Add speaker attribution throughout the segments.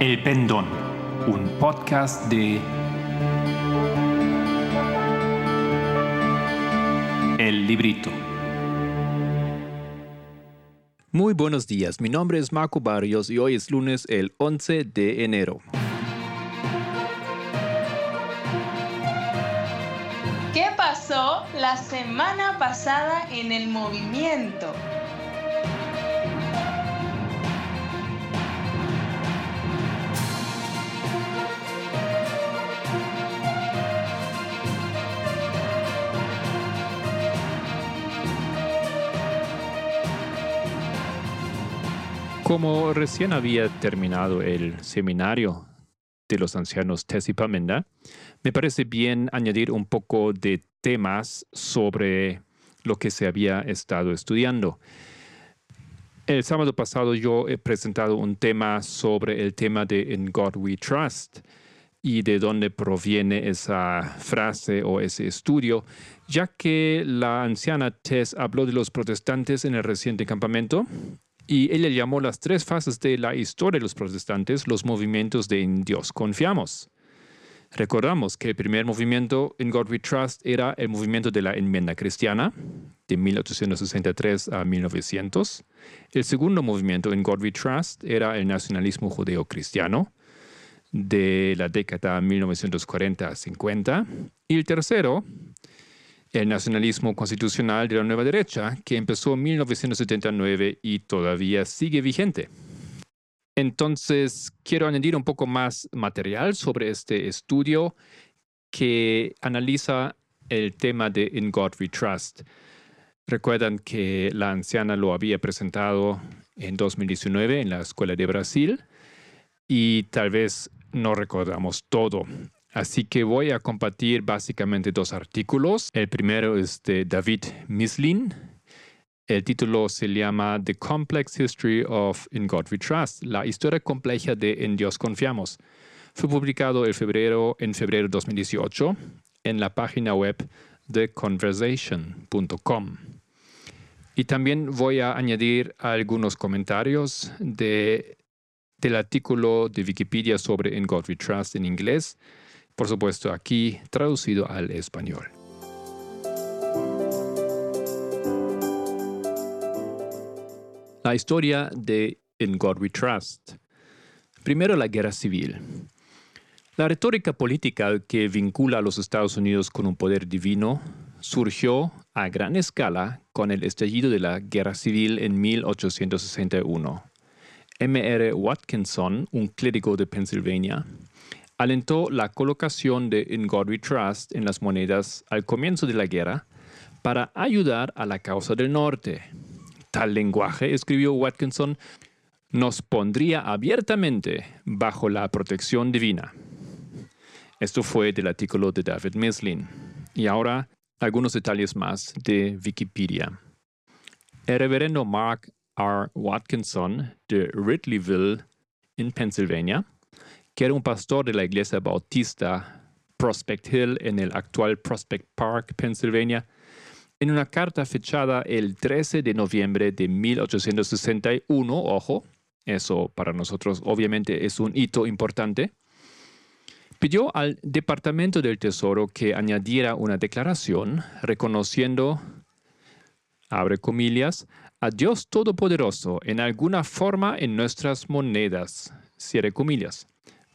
Speaker 1: El Pendón, un podcast de El Librito.
Speaker 2: Muy buenos días, mi nombre es Marco Barrios y hoy es lunes el 11 de enero.
Speaker 3: ¿Qué pasó la semana pasada en el movimiento?
Speaker 2: Como recién había terminado el seminario de los ancianos Tesipamenda, me parece bien añadir un poco de temas sobre lo que se había estado estudiando. El sábado pasado yo he presentado un tema sobre el tema de In God We Trust y de dónde proviene esa frase o ese estudio, ya que la anciana Tess habló de los protestantes en el reciente campamento y ella llamó las tres fases de la historia de los protestantes los movimientos de en Dios confiamos. Recordamos que el primer movimiento en God We Trust era el movimiento de la enmienda cristiana de 1863 a 1900. El segundo movimiento en God We Trust era el nacionalismo judeo-cristiano de la década 1940 a 50. Y el tercero el nacionalismo constitucional de la nueva derecha, que empezó en 1979 y todavía sigue vigente. Entonces, quiero añadir un poco más material sobre este estudio que analiza el tema de In God We Trust. Recuerdan que la anciana lo había presentado en 2019 en la Escuela de Brasil y tal vez no recordamos todo. Así que voy a compartir básicamente dos artículos. El primero es de David Mislin. El título se llama The Complex History of In God We Trust, la historia compleja de En Dios Confiamos. Fue publicado en febrero, en febrero de 2018 en la página web theconversation.com. Y también voy a añadir algunos comentarios de, del artículo de Wikipedia sobre In God We Trust en inglés por supuesto aquí traducido al español. La historia de In God We Trust. Primero la guerra civil. La retórica política que vincula a los Estados Unidos con un poder divino surgió a gran escala con el estallido de la guerra civil en 1861. M.R. Watkinson, un clérigo de Pennsylvania, alentó la colocación de In God We Trust en las monedas al comienzo de la guerra para ayudar a la causa del norte. Tal lenguaje, escribió Watkinson, nos pondría abiertamente bajo la protección divina. Esto fue del artículo de David Mislin. Y ahora algunos detalles más de Wikipedia. El reverendo Mark R. Watkinson de Ridleyville, en Pennsylvania, que era un pastor de la iglesia bautista Prospect Hill en el actual Prospect Park, Pennsylvania, en una carta fechada el 13 de noviembre de 1861, ojo, eso para nosotros obviamente es un hito importante, pidió al Departamento del Tesoro que añadiera una declaración reconociendo, abre comillas, a Dios Todopoderoso en alguna forma en nuestras monedas, cierre comillas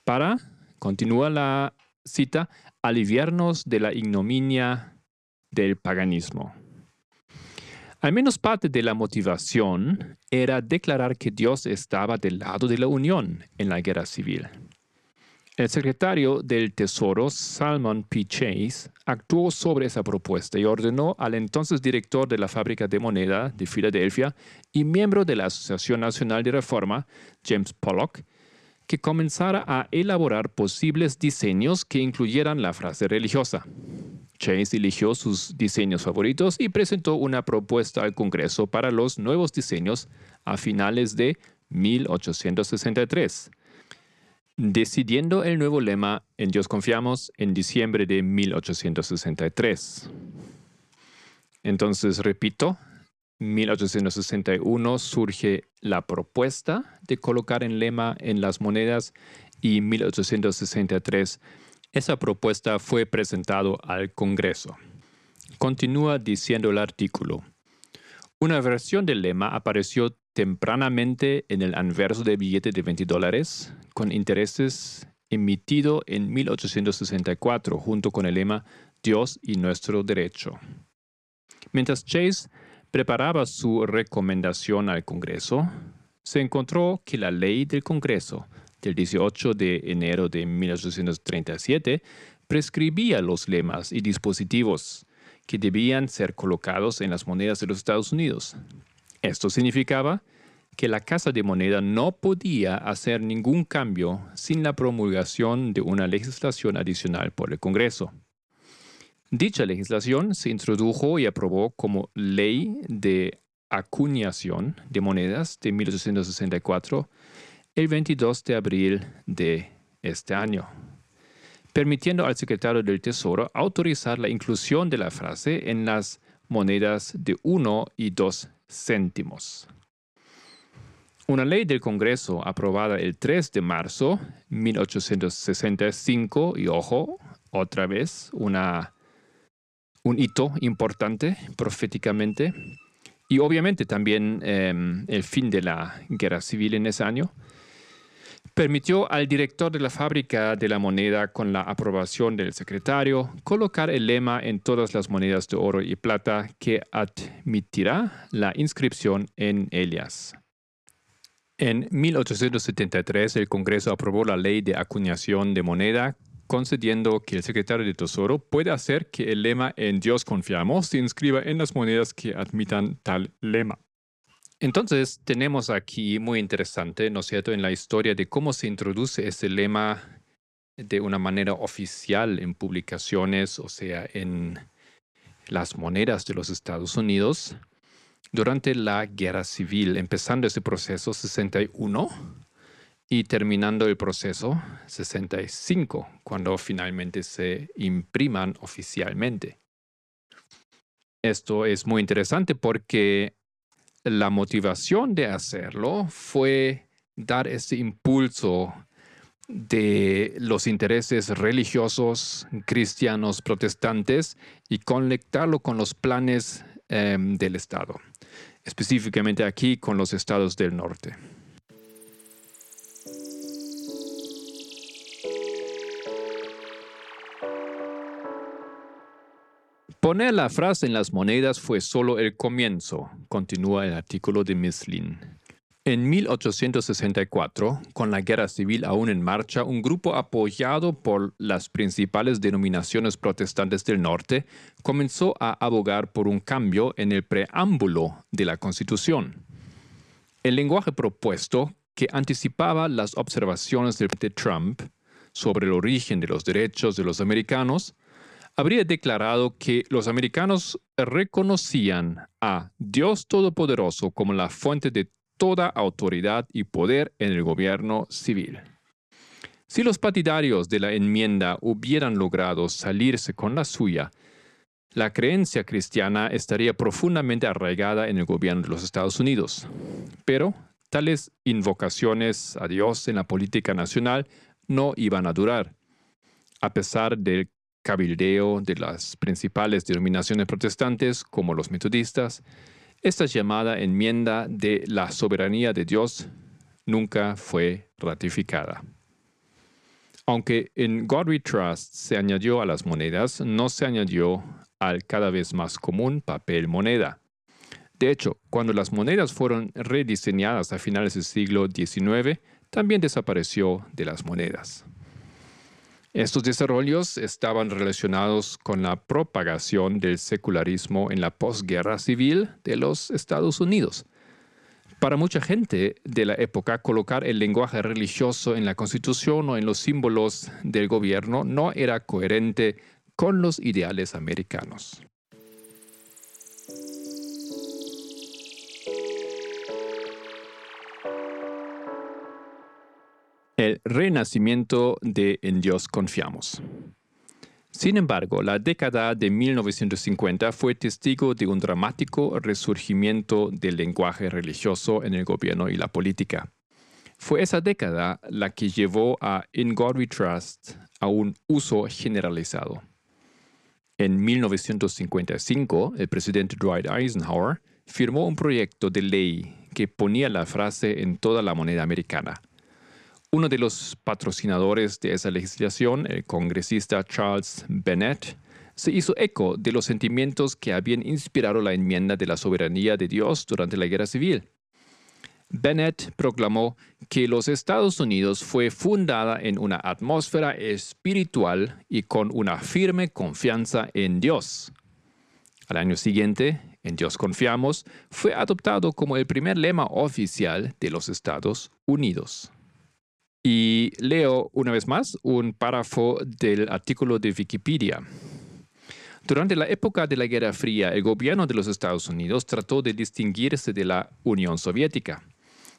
Speaker 2: para, continúa la cita, aliviarnos de la ignominia del paganismo. Al menos parte de la motivación era declarar que Dios estaba del lado de la unión en la guerra civil. El secretario del Tesoro, Salmon P. Chase, actuó sobre esa propuesta y ordenó al entonces director de la fábrica de moneda de Filadelfia y miembro de la Asociación Nacional de Reforma, James Pollock, que comenzara a elaborar posibles diseños que incluyeran la frase religiosa. Chase eligió sus diseños favoritos y presentó una propuesta al Congreso para los nuevos diseños a finales de 1863, decidiendo el nuevo lema En Dios confiamos en diciembre de 1863. Entonces, repito, 1861 surge la propuesta de colocar en lema en las monedas y 1863 esa propuesta fue presentado al Congreso. Continúa diciendo el artículo. Una versión del lema apareció tempranamente en el anverso de billete de 20 dólares, con intereses emitido en 1864 junto con el lema Dios y nuestro derecho. Mientras Chase preparaba su recomendación al Congreso, se encontró que la ley del Congreso del 18 de enero de 1837 prescribía los lemas y dispositivos que debían ser colocados en las monedas de los Estados Unidos. Esto significaba que la Casa de Moneda no podía hacer ningún cambio sin la promulgación de una legislación adicional por el Congreso. Dicha legislación se introdujo y aprobó como Ley de Acuñación de Monedas de 1864 el 22 de abril de este año, permitiendo al secretario del Tesoro autorizar la inclusión de la frase en las monedas de 1 y 2 céntimos. Una ley del Congreso aprobada el 3 de marzo de 1865, y ojo, otra vez, una, un hito importante proféticamente, y obviamente también em, el fin de la guerra civil en ese año, permitió al director de la fábrica de la moneda, con la aprobación del secretario, colocar el lema en todas las monedas de oro y plata que admitirá la inscripción en ellas. En 1873 el Congreso aprobó la ley de acuñación de moneda, concediendo que el secretario de Tesoro puede hacer que el lema En Dios confiamos se inscriba en las monedas que admitan tal lema. Entonces tenemos aquí muy interesante, ¿no es cierto?, en la historia de cómo se introduce ese lema de una manera oficial en publicaciones, o sea, en las monedas de los Estados Unidos durante la guerra civil, empezando ese proceso 61 y terminando el proceso 65, cuando finalmente se impriman oficialmente. Esto es muy interesante porque la motivación de hacerlo fue dar ese impulso de los intereses religiosos cristianos protestantes y conectarlo con los planes em, del Estado específicamente aquí con los estados del norte. Poner la frase en las monedas fue solo el comienzo, continúa el artículo de Mislin. En 1864, con la guerra civil aún en marcha, un grupo apoyado por las principales denominaciones protestantes del norte comenzó a abogar por un cambio en el preámbulo de la Constitución. El lenguaje propuesto, que anticipaba las observaciones de Trump sobre el origen de los derechos de los americanos, habría declarado que los americanos reconocían a Dios Todopoderoso como la fuente de toda autoridad y poder en el gobierno civil. Si los partidarios de la enmienda hubieran logrado salirse con la suya, la creencia cristiana estaría profundamente arraigada en el gobierno de los Estados Unidos. Pero tales invocaciones a Dios en la política nacional no iban a durar. A pesar del cabildeo de las principales denominaciones protestantes, como los metodistas, esta llamada enmienda de la soberanía de Dios nunca fue ratificada. Aunque en God We Trust se añadió a las monedas, no se añadió al cada vez más común papel moneda. De hecho, cuando las monedas fueron rediseñadas a finales del siglo XIX, también desapareció de las monedas. Estos desarrollos estaban relacionados con la propagación del secularismo en la posguerra civil de los Estados Unidos. Para mucha gente de la época, colocar el lenguaje religioso en la constitución o en los símbolos del gobierno no era coherente con los ideales americanos. El renacimiento de En Dios confiamos. Sin embargo, la década de 1950 fue testigo de un dramático resurgimiento del lenguaje religioso en el gobierno y la política. Fue esa década la que llevó a In God We Trust a un uso generalizado. En 1955, el presidente Dwight Eisenhower firmó un proyecto de ley que ponía la frase en toda la moneda americana. Uno de los patrocinadores de esa legislación, el congresista Charles Bennett, se hizo eco de los sentimientos que habían inspirado la enmienda de la soberanía de Dios durante la Guerra Civil. Bennett proclamó que los Estados Unidos fue fundada en una atmósfera espiritual y con una firme confianza en Dios. Al año siguiente, En Dios confiamos fue adoptado como el primer lema oficial de los Estados Unidos. Y leo una vez más un párrafo del artículo de Wikipedia. Durante la época de la Guerra Fría, el gobierno de los Estados Unidos trató de distinguirse de la Unión Soviética,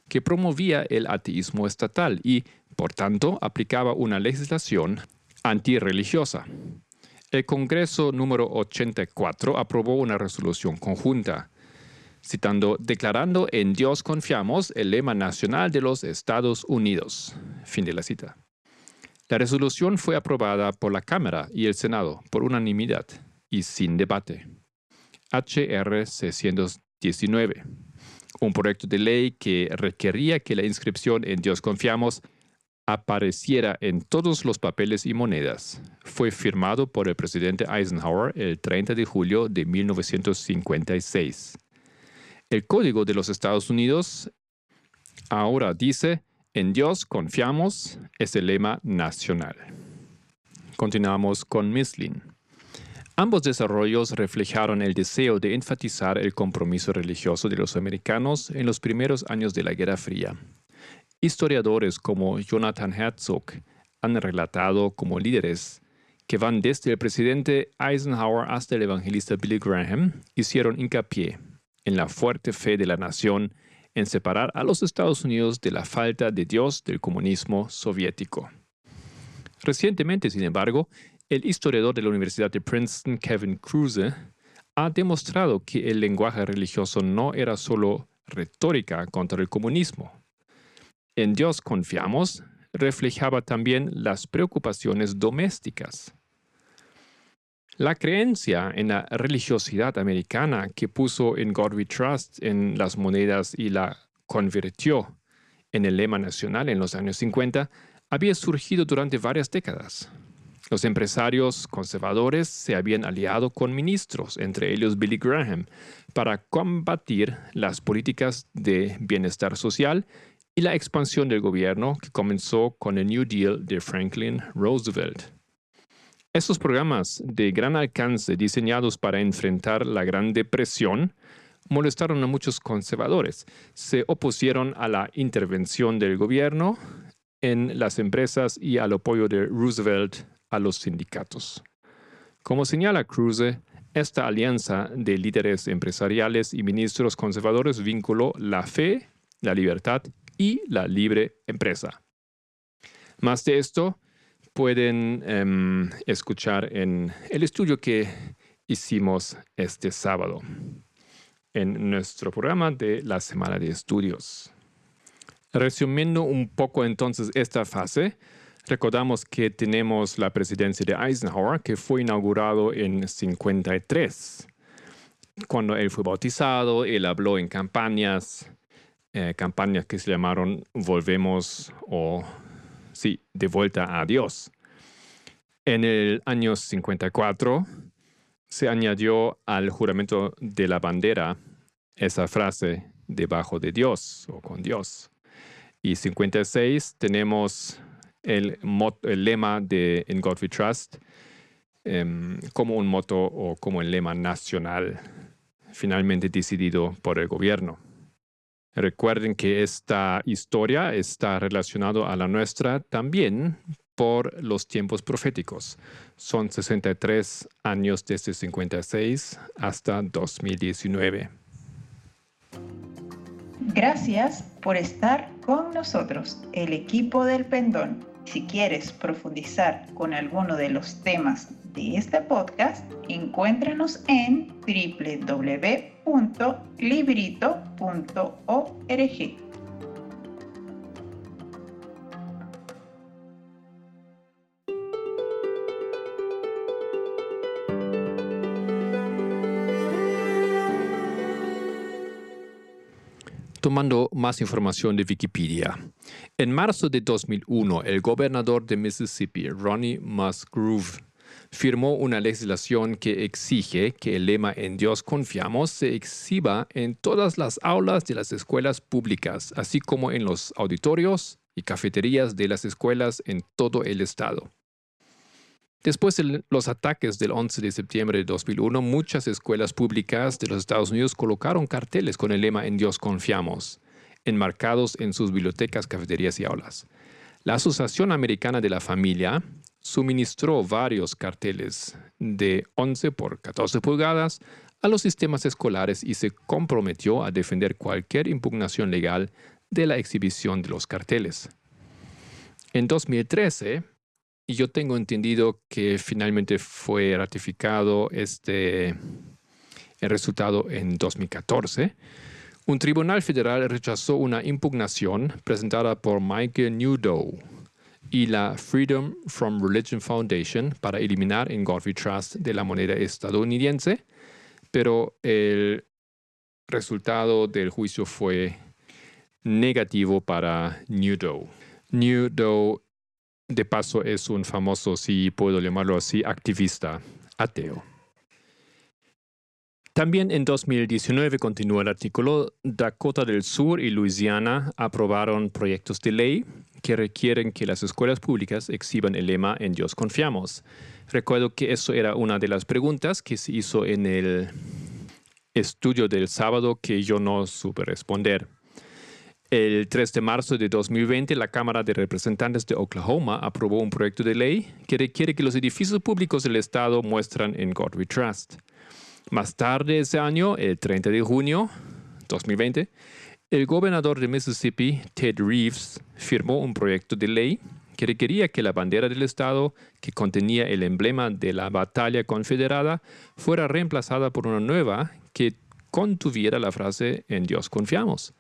Speaker 2: que promovía el ateísmo estatal y, por tanto, aplicaba una legislación antirreligiosa. El Congreso número 84 aprobó una resolución conjunta citando, declarando en Dios confiamos el lema nacional de los Estados Unidos. Fin de la cita. La resolución fue aprobada por la Cámara y el Senado por unanimidad y sin debate. HR 619, un proyecto de ley que requería que la inscripción en Dios confiamos apareciera en todos los papeles y monedas. Fue firmado por el presidente Eisenhower el 30 de julio de 1956. El Código de los Estados Unidos ahora dice, en Dios confiamos, es el lema nacional. Continuamos con Mislin. Ambos desarrollos reflejaron el deseo de enfatizar el compromiso religioso de los americanos en los primeros años de la Guerra Fría. Historiadores como Jonathan Herzog han relatado como líderes que van desde el presidente Eisenhower hasta el evangelista Billy Graham hicieron hincapié en la fuerte fe de la nación en separar a los Estados Unidos de la falta de Dios del comunismo soviético. Recientemente, sin embargo, el historiador de la Universidad de Princeton, Kevin Kruse, ha demostrado que el lenguaje religioso no era solo retórica contra el comunismo. En Dios confiamos reflejaba también las preocupaciones domésticas. La creencia en la religiosidad americana que puso en God We Trust en las monedas y la convirtió en el lema nacional en los años 50 había surgido durante varias décadas. Los empresarios conservadores se habían aliado con ministros, entre ellos Billy Graham, para combatir las políticas de bienestar social y la expansión del gobierno que comenzó con el New Deal de Franklin Roosevelt. Estos programas de gran alcance diseñados para enfrentar la Gran Depresión molestaron a muchos conservadores. Se opusieron a la intervención del gobierno en las empresas y al apoyo de Roosevelt a los sindicatos. Como señala Kruse, esta alianza de líderes empresariales y ministros conservadores vinculó la fe, la libertad y la libre empresa. Más de esto, pueden em, escuchar en el estudio que hicimos este sábado en nuestro programa de la semana de estudios. Resumiendo un poco entonces esta fase, recordamos que tenemos la presidencia de Eisenhower que fue inaugurado en 53. Cuando él fue bautizado, él habló en campañas, eh, campañas que se llamaron Volvemos o sí, de vuelta a Dios. En el año 54 se añadió al juramento de la bandera esa frase debajo de Dios o con Dios. Y 56 tenemos el, el lema de In God We Trust em, como un moto o como el lema nacional finalmente decidido por el gobierno. Recuerden que esta historia está relacionada a la nuestra también por los tiempos proféticos. Son 63 años desde 56 hasta 2019.
Speaker 4: Gracias por estar con nosotros, el equipo del Pendón. Si quieres profundizar con alguno de los temas de este podcast, encuéntranos en www.librito.org.
Speaker 2: Tomando más información de Wikipedia. En marzo de 2001, el gobernador de Mississippi, Ronnie Musgrove, firmó una legislación que exige que el lema En Dios confiamos se exhiba en todas las aulas de las escuelas públicas, así como en los auditorios y cafeterías de las escuelas en todo el estado. Después de los ataques del 11 de septiembre de 2001, muchas escuelas públicas de los Estados Unidos colocaron carteles con el lema En Dios confiamos, enmarcados en sus bibliotecas, cafeterías y aulas. La Asociación Americana de la Familia suministró varios carteles de 11 por 14 pulgadas a los sistemas escolares y se comprometió a defender cualquier impugnación legal de la exhibición de los carteles. En 2013, y yo tengo entendido que finalmente fue ratificado este el resultado en 2014. Un tribunal federal rechazó una impugnación presentada por Mike Newdow y la Freedom from Religion Foundation para eliminar en Godfrey Trust de la moneda estadounidense, pero el resultado del juicio fue negativo para Newdow. Newdow de paso es un famoso, si puedo llamarlo así, activista ateo. También en 2019 continúa el artículo, Dakota del Sur y Luisiana aprobaron proyectos de ley que requieren que las escuelas públicas exhiban el lema En Dios confiamos. Recuerdo que eso era una de las preguntas que se hizo en el estudio del sábado que yo no supe responder. El 3 de marzo de 2020, la Cámara de Representantes de Oklahoma aprobó un proyecto de ley que requiere que los edificios públicos del Estado muestran en God We Trust. Más tarde ese año, el 30 de junio 2020, el gobernador de Mississippi, Ted Reeves, firmó un proyecto de ley que requería que la bandera del Estado, que contenía el emblema de la batalla confederada, fuera reemplazada por una nueva que contuviera la frase En Dios confiamos.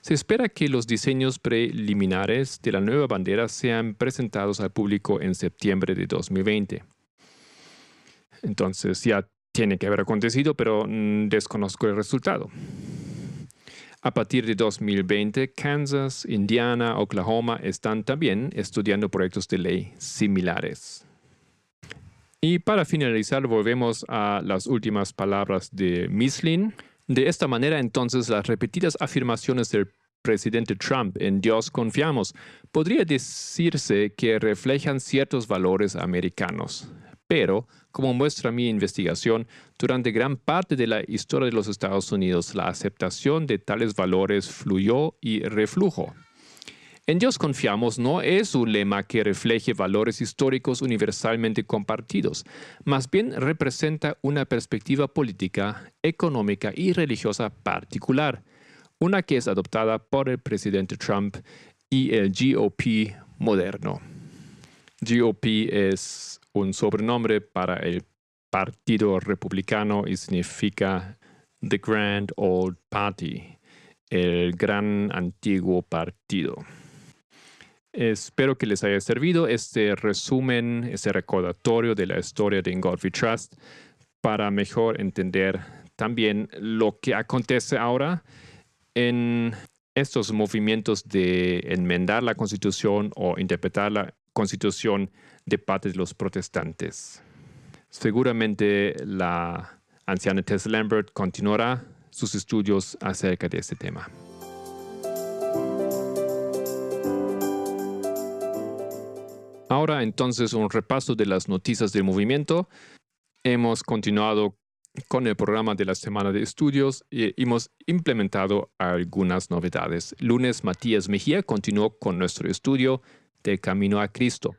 Speaker 2: Se espera que los diseños preliminares de la nueva bandera sean presentados al público en septiembre de 2020. Entonces ya tiene que haber acontecido, pero mm, desconozco el resultado. A partir de 2020, Kansas, Indiana, Oklahoma están también estudiando proyectos de ley similares. Y para finalizar, volvemos a las últimas palabras de Mislin, de esta manera, entonces, las repetidas afirmaciones del presidente Trump en Dios confiamos podría decirse que reflejan ciertos valores americanos. Pero, como muestra mi investigación, durante gran parte de la historia de los Estados Unidos, la aceptación de tales valores fluyó y reflujo. En Dios confiamos no es un lema que refleje valores históricos universalmente compartidos, más bien representa una perspectiva política, económica y religiosa particular, una que es adoptada por el presidente Trump y el GOP moderno. GOP es un sobrenombre para el Partido Republicano y significa The Grand Old Party, el gran antiguo partido. Espero que les haya servido este resumen, este recordatorio de la historia de God Trust para mejor entender también lo que acontece ahora en estos movimientos de enmendar la constitución o interpretar la constitución de parte de los protestantes. Seguramente la anciana Tess Lambert continuará sus estudios acerca de este tema. Ahora entonces un repaso de las noticias del movimiento. Hemos continuado con el programa de la semana de estudios hemos implementado algunas novedades. Lunes, Matías Mejía continuó con nuestro estudio del Camino a Cristo.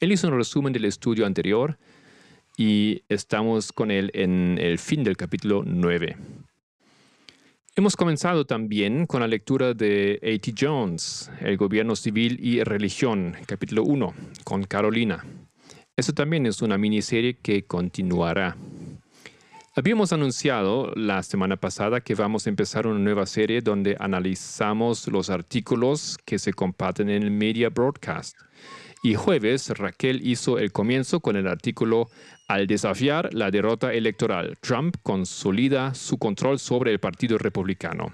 Speaker 2: Él hizo un resumen del estudio anterior y estamos con él en el fin del capítulo 9. Hemos comenzado también con la lectura de A.T. Jones, El gobierno civil y religión, capítulo 1, con Carolina. Eso también es una miniserie que continuará. Habíamos anunciado la semana pasada que vamos a empezar una nueva serie donde analizamos los artículos que se comparten en el Media Broadcast. Y jueves Raquel hizo el comienzo con el artículo Al desafiar la derrota electoral, Trump consolida su control sobre el Partido Republicano.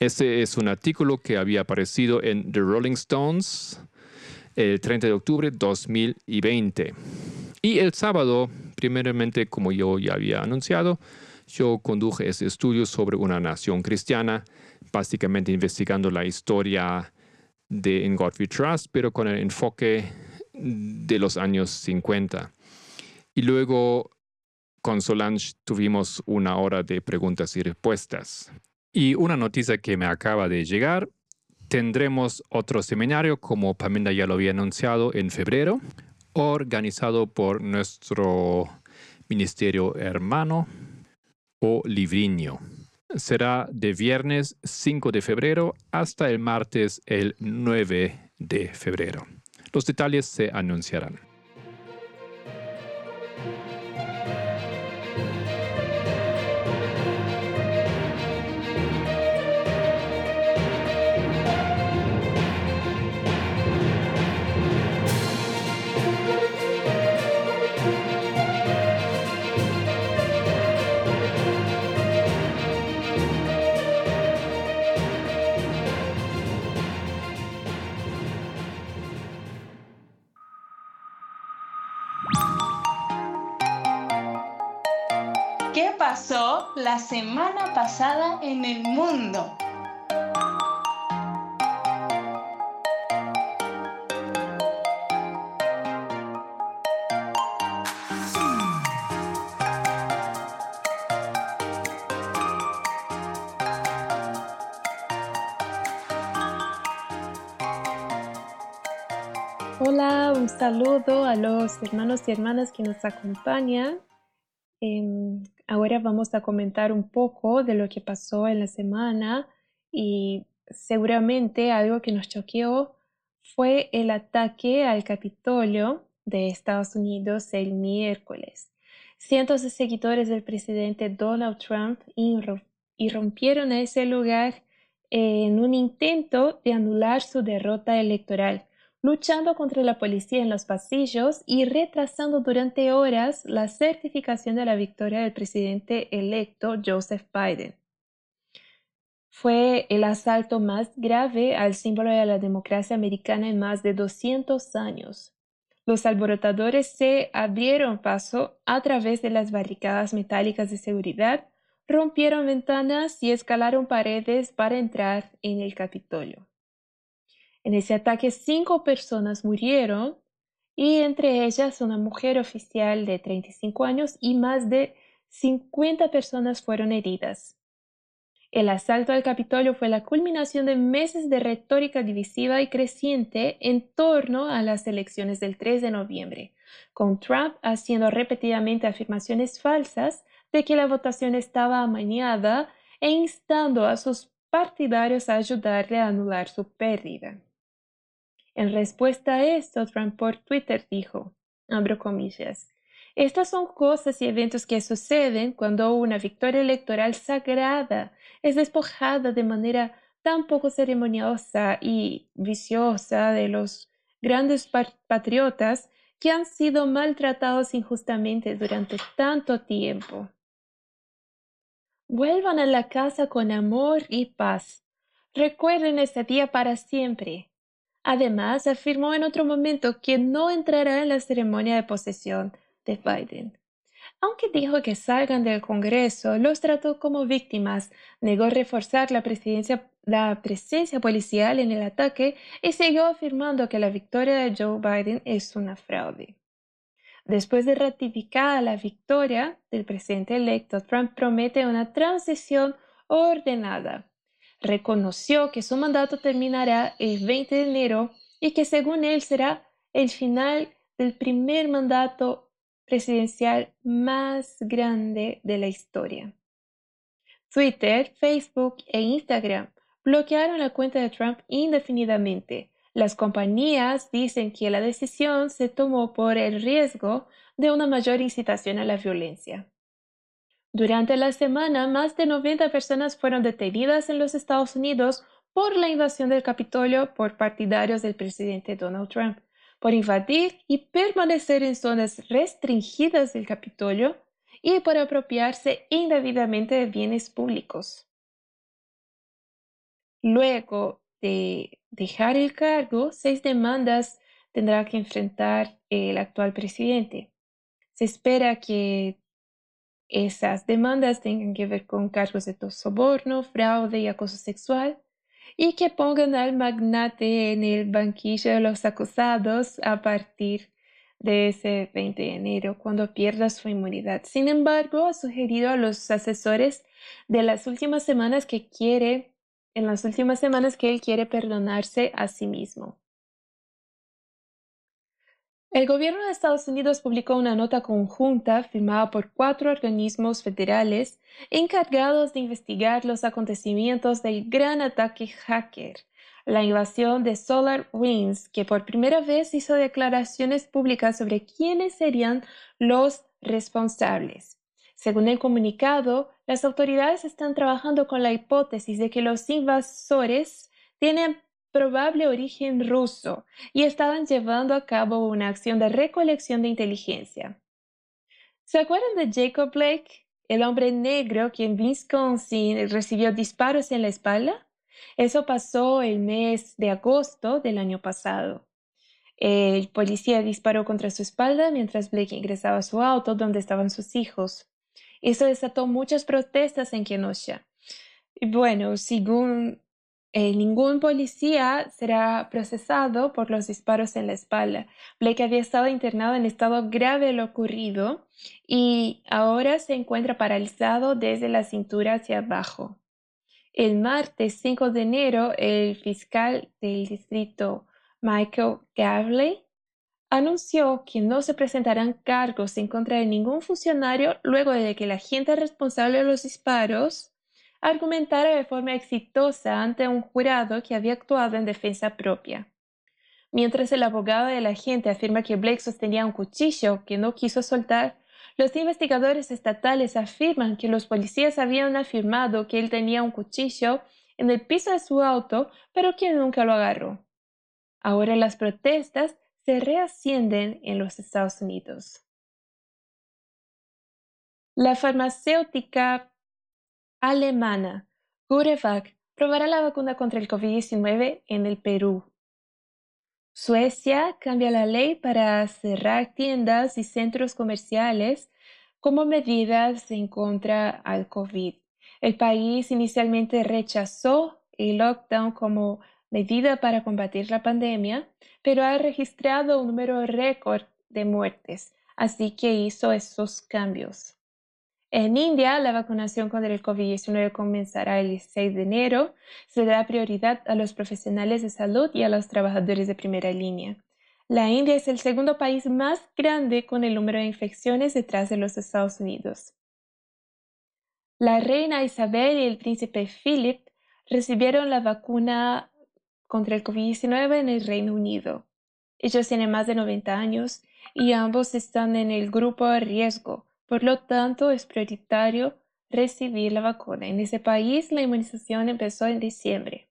Speaker 2: Este es un artículo que había aparecido en The Rolling Stones el 30 de octubre de 2020. Y el sábado, primeramente, como yo ya había anunciado, yo conduje ese estudio sobre una nación cristiana, básicamente investigando la historia de In God Trust, pero con el enfoque de los años 50. Y luego con Solange tuvimos una hora de preguntas y respuestas. Y una noticia que me acaba de llegar, tendremos otro seminario, como Pamela ya lo había anunciado, en febrero, organizado por nuestro ministerio hermano o Livriño. Será de viernes 5 de febrero hasta el martes el 9 de febrero. Los detalles se anunciarán.
Speaker 3: La semana pasada en el mundo?
Speaker 5: Hola, un saludo a los hermanos y hermanas que nos acompañan. Em, ahora vamos a comentar un poco de lo que pasó en la semana y seguramente algo que nos choqueó fue el ataque al Capitolio de Estados Unidos el miércoles. Cientos de seguidores del presidente Donald Trump irrumpieron a ese lugar en un intento de anular su derrota electoral luchando contra la policía en los pasillos y retrasando durante horas la certificación de la victoria del presidente electo Joseph Biden. Fue el asalto más grave al símbolo de la democracia americana en más de 200 años. Los alborotadores se abrieron paso a través de las barricadas metálicas de seguridad, rompieron ventanas y escalaron paredes para entrar en el Capitolio. En ese ataque cinco personas murieron y entre ellas una mujer oficial de 35 años y más de 50 personas fueron heridas. El asalto al Capitolio fue la culminación de meses de retórica divisiva y creciente en torno a las elecciones del 3 de noviembre, con Trump haciendo repetidamente afirmaciones falsas de que la votación estaba amañada e instando a sus partidarios a ayudarle a anular su pérdida. En respuesta a esto, Trump por Twitter dijo, abro comillas, estas son cosas y eventos que suceden cuando una victoria electoral sagrada es despojada de manera tan poco ceremoniosa y viciosa de los grandes patriotas que han sido maltratados injustamente durante tanto tiempo. Vuelvan a la casa con amor y paz. Recuerden ese día para siempre. Además, afirmó en otro momento que no entrará en la ceremonia de posesión de Biden. Aunque dijo que salgan del Congreso, los trató como víctimas, negó reforzar la, presencia policial en el ataque y siguió afirmando que la victoria de Joe Biden es una fraude. Después de ratificar la victoria del presidente electo, Trump promete una transición ordenada reconoció que su mandato terminará el 20 de enero y que según él será el final del primer mandato presidencial más grande de la historia. Twitter, Facebook e Instagram bloquearon la cuenta de Trump indefinidamente, Las compañías dicen que la decisión se tomó por el riesgo de una mayor incitación a la violencia. Durante la semana, más de 90 personas fueron detenidas en los Estados Unidos por la invasión del Capitolio por partidarios del presidente Donald Trump, por invadir y permanecer en zonas restringidas del Capitolio y por apropiarse indebidamente de bienes públicos. Luego de dejar el cargo, seis demandas tendrá que enfrentar el actual presidente. Se espera que esas demandas tengan que ver con cargos de soborno, fraude y acoso sexual y que pongan al magnate en el banquillo de los acusados a partir de ese 20 de enero, cuando pierda su inmunidad. Sin embargo, ha sugerido a los asesores de las últimas semanas que quiere, en las últimas semanas que él quiere perdonarse a sí mismo. El gobierno de Estados Unidos publicó una nota conjunta firmada por cuatro organismos federales encargados de investigar los acontecimientos del gran ataque hacker, la invasión de SolarWinds, que por primera vez hizo declaraciones públicas sobre quiénes serían los responsables. Según el comunicado, las autoridades están trabajando con la hipótesis de que los invasores tienen probable origen ruso y estaban llevando a cabo una acción de recolección de inteligencia. ¿Se acuerdan de Jacob Blake, el hombre negro que en Wisconsin recibió disparos en la espalda? Eso pasó el mes de agosto del año pasado. El policía disparó contra su espalda mientras Blake ingresaba a su auto donde estaban sus hijos. Eso desató muchas protestas en Kenosha. Bueno, según eh, ningún policía será procesado por los disparos en la espalda. Blake había estado internado en estado grave de lo ocurrido y ahora se encuentra paralizado desde la cintura hacia abajo. El martes 5 de enero, el fiscal del distrito Michael Gavley anunció que no se presentarán cargos en contra de ningún funcionario luego de que la agente responsable de los disparos argumentara de forma exitosa ante un jurado que había actuado en defensa propia. Mientras el abogado de la agente afirma que Blake sostenía un cuchillo que no quiso soltar, los investigadores estatales afirman que los policías habían afirmado que él tenía un cuchillo en el piso de su auto, pero que nunca lo agarró. Ahora las protestas se reascienden en los Estados Unidos. La farmacéutica alemana CureVac probará la vacuna contra el COVID-19 en el Perú. Suecia cambia la ley para cerrar tiendas y centros comerciales como medidas en contra al COVID. El país inicialmente rechazó el lockdown como medida para combatir la pandemia, pero ha registrado un número récord de muertes, así que hizo esos cambios. En India, la vacunación contra el COVID-19 comenzará el 6 de enero. Se dará prioridad a los profesionales de salud y a los trabajadores de primera línea. La India es el segundo país más grande con el número de infecciones detrás de los Estados Unidos. La reina Isabel y el príncipe Philip recibieron la vacuna contra el COVID-19 en el Reino Unido. Ellos tienen más de 90 años y ambos están en el grupo de riesgo por lo tanto, es prioritario recibir la vacuna. En ese país, la inmunización empezó en diciembre.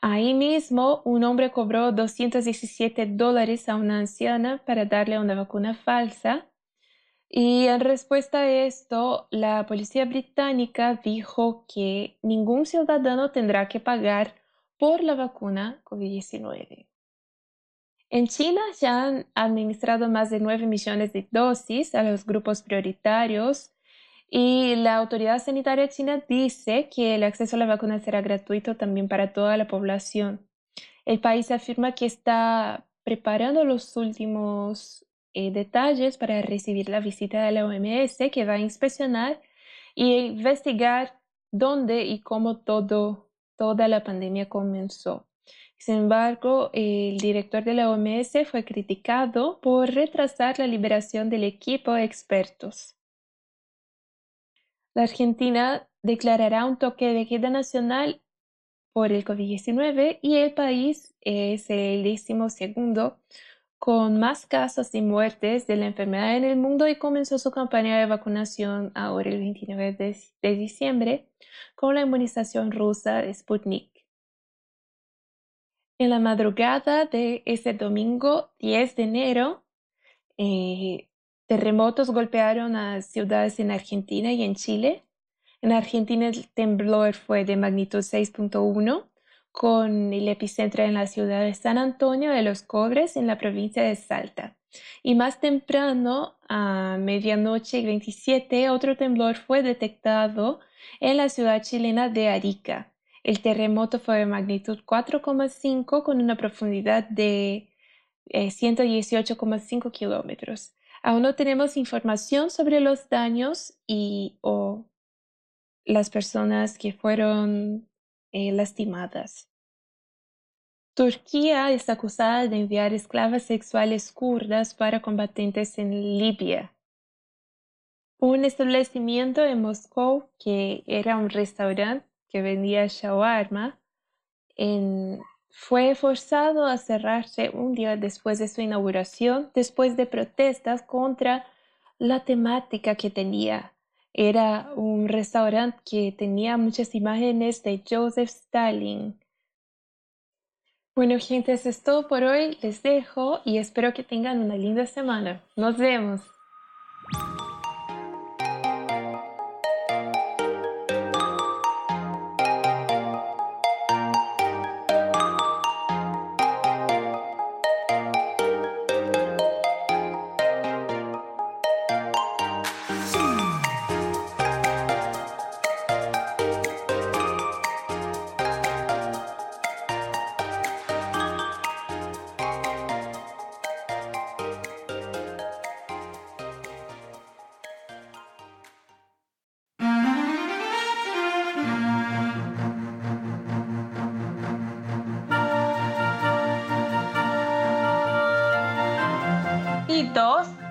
Speaker 5: Ahí mismo, un hombre cobró 217 dólares a una anciana para darle una vacuna falsa. Y en respuesta a esto, la policía británica dijo que ningún ciudadano tendrá que pagar por la vacuna COVID-19. En China ya han administrado más de 9 millones de dosis a los grupos prioritarios y la autoridad sanitaria china dice que el acceso a la vacuna será gratuito también para toda la población. El país afirma que está preparando los últimos eh, detalles para recibir la visita de la OMS que va a inspeccionar y investigar dónde y cómo todo, toda la pandemia comenzó. Sin embargo, el director de la OMS fue criticado por retrasar la liberación del equipo de expertos. La Argentina declarará un toque de queda nacional por el COVID-19 y el país es el décimo segundo con más casos y muertes de la enfermedad en el mundo y comenzó su campaña de vacunación ahora el 29 de, diciembre con la inmunización rusa Sputnik. En la madrugada de ese domingo 10 de enero, eh, terremotos golpearon a ciudades en Argentina y en Chile. En Argentina el temblor fue de magnitud 6.1 con el epicentro en la ciudad de San Antonio de los Cobres en la provincia de Salta. Y más temprano, a medianoche 27, otro temblor fue detectado en la ciudad chilena de Arica. El terremoto fue de magnitud 4,5 con una profundidad de 118,5 eh, kilómetros. Aún no tenemos información sobre los daños y o las personas que fueron eh, lastimadas. Turquía es acusada de enviar esclavas sexuales kurdas para combatientes en Libia. Un establecimiento en Moscú, que era un restaurante que vendía shawarma, fue forzado a cerrarse un día después de su inauguración, después de protestas contra la temática que tenía. Era un restaurante que tenía muchas imágenes de Joseph Stalin. Bueno, gente, eso es todo por hoy. Les dejo y espero que tengan una linda semana. Nos vemos.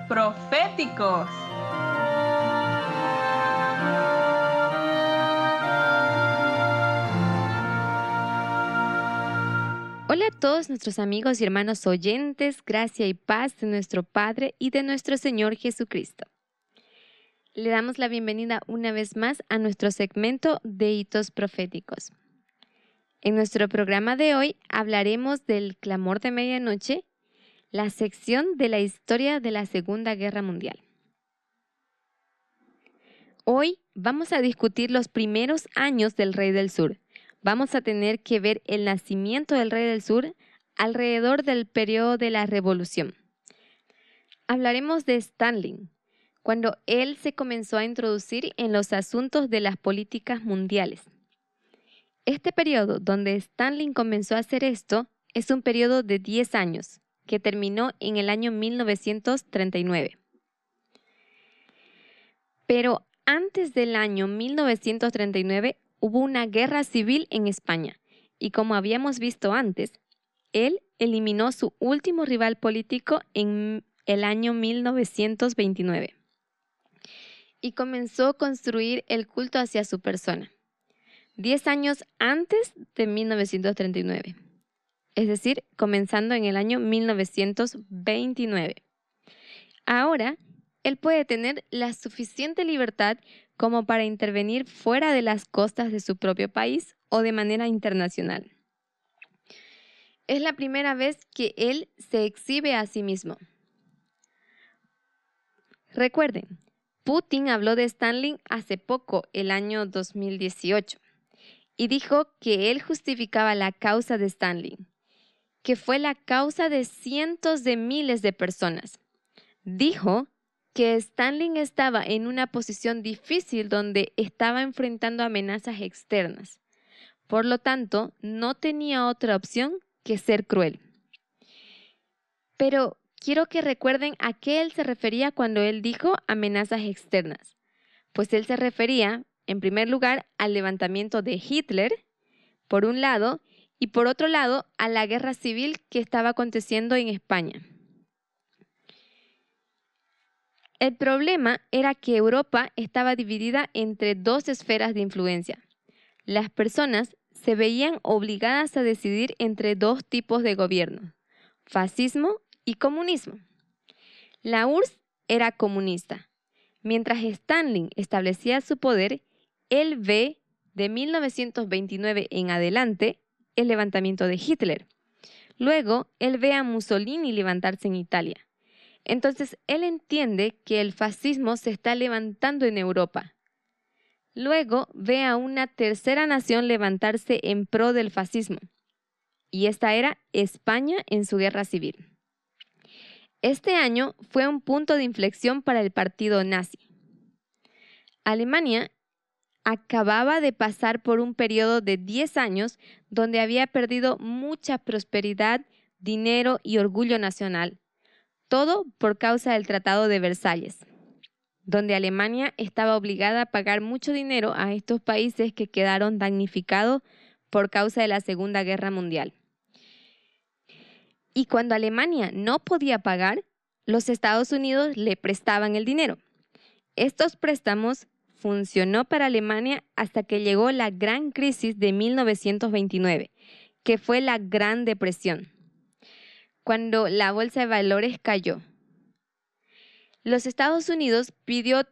Speaker 3: Proféticos.
Speaker 6: Hola a todos nuestros amigos y hermanos oyentes, gracia y paz de nuestro Padre y de nuestro Señor Jesucristo. Le damos la bienvenida una vez más a nuestro segmento de hitos proféticos. En nuestro programa de hoy hablaremos del clamor de medianoche la sección de la historia de la Segunda Guerra Mundial. Hoy vamos a discutir los primeros años del Rey del Sur. Vamos a tener que ver el nacimiento del Rey del Sur alrededor del periodo de la Revolución. Hablaremos de Stanley, cuando él se comenzó a introducir en los asuntos de las políticas mundiales. Este periodo donde Stanley comenzó a hacer esto es un periodo de 10 años, que terminó en el año 1939. Pero antes del año 1939 hubo una guerra civil en España y como habíamos visto antes, él eliminó su último rival político en el año 1929 y comenzó a construir el culto hacia su persona, diez años antes de 1939 es decir, comenzando en el año 1929. Ahora, él puede tener la suficiente libertad como para intervenir fuera de las costas de su propio país o de manera internacional. Es la primera vez que él se exhibe a sí mismo. Recuerden, Putin habló de Stanley hace poco, el año 2018, y dijo que él justificaba la causa de Stanley que fue la causa de cientos de miles de personas. Dijo que Stanley estaba en una posición difícil donde estaba enfrentando amenazas externas. Por lo tanto, no tenía otra opción que ser cruel. Pero quiero que recuerden a qué él se refería cuando él dijo amenazas externas. Pues él se refería, en primer lugar, al levantamiento de Hitler, por un lado, y por otro lado a la guerra civil que estaba aconteciendo en España. El problema era que Europa estaba dividida entre dos esferas de influencia. Las personas se veían obligadas a decidir entre dos tipos de gobierno, fascismo y comunismo. La URSS era comunista. Mientras Stalin establecía su poder, él ve de 1929 en adelante el levantamiento de Hitler. Luego, él ve a Mussolini levantarse en Italia. Entonces, él entiende que el fascismo se está levantando en Europa. Luego, ve a una tercera nación levantarse en pro del fascismo. Y esta era España en su guerra civil. Este año fue un punto de inflexión para el partido nazi. Alemania acababa de pasar por un periodo de 10 años donde había perdido mucha prosperidad, dinero y orgullo nacional, todo por causa del Tratado de Versalles, donde Alemania estaba obligada a pagar mucho dinero a estos países que quedaron damnificados por causa de la Segunda Guerra Mundial. Y cuando Alemania no podía pagar, los Estados Unidos le prestaban el dinero. Estos préstamos funcionó para Alemania hasta que llegó la gran crisis de 1929, que fue la Gran Depresión, cuando la bolsa de valores cayó. Los Estados Unidos pidió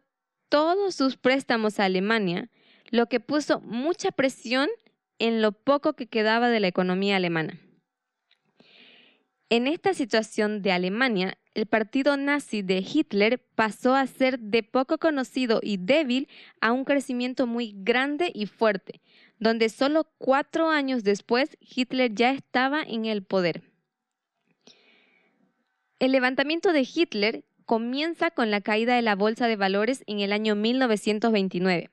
Speaker 6: todos sus préstamos a Alemania, lo que puso mucha presión en lo poco que quedaba de la economía alemana. En esta situación de Alemania, el partido nazi de Hitler pasó a ser de poco conocido y débil a un crecimiento muy grande y fuerte, donde solo cuatro años después Hitler ya estaba en el poder. El levantamiento de Hitler comienza con la caída de la bolsa de valores en el año 1929,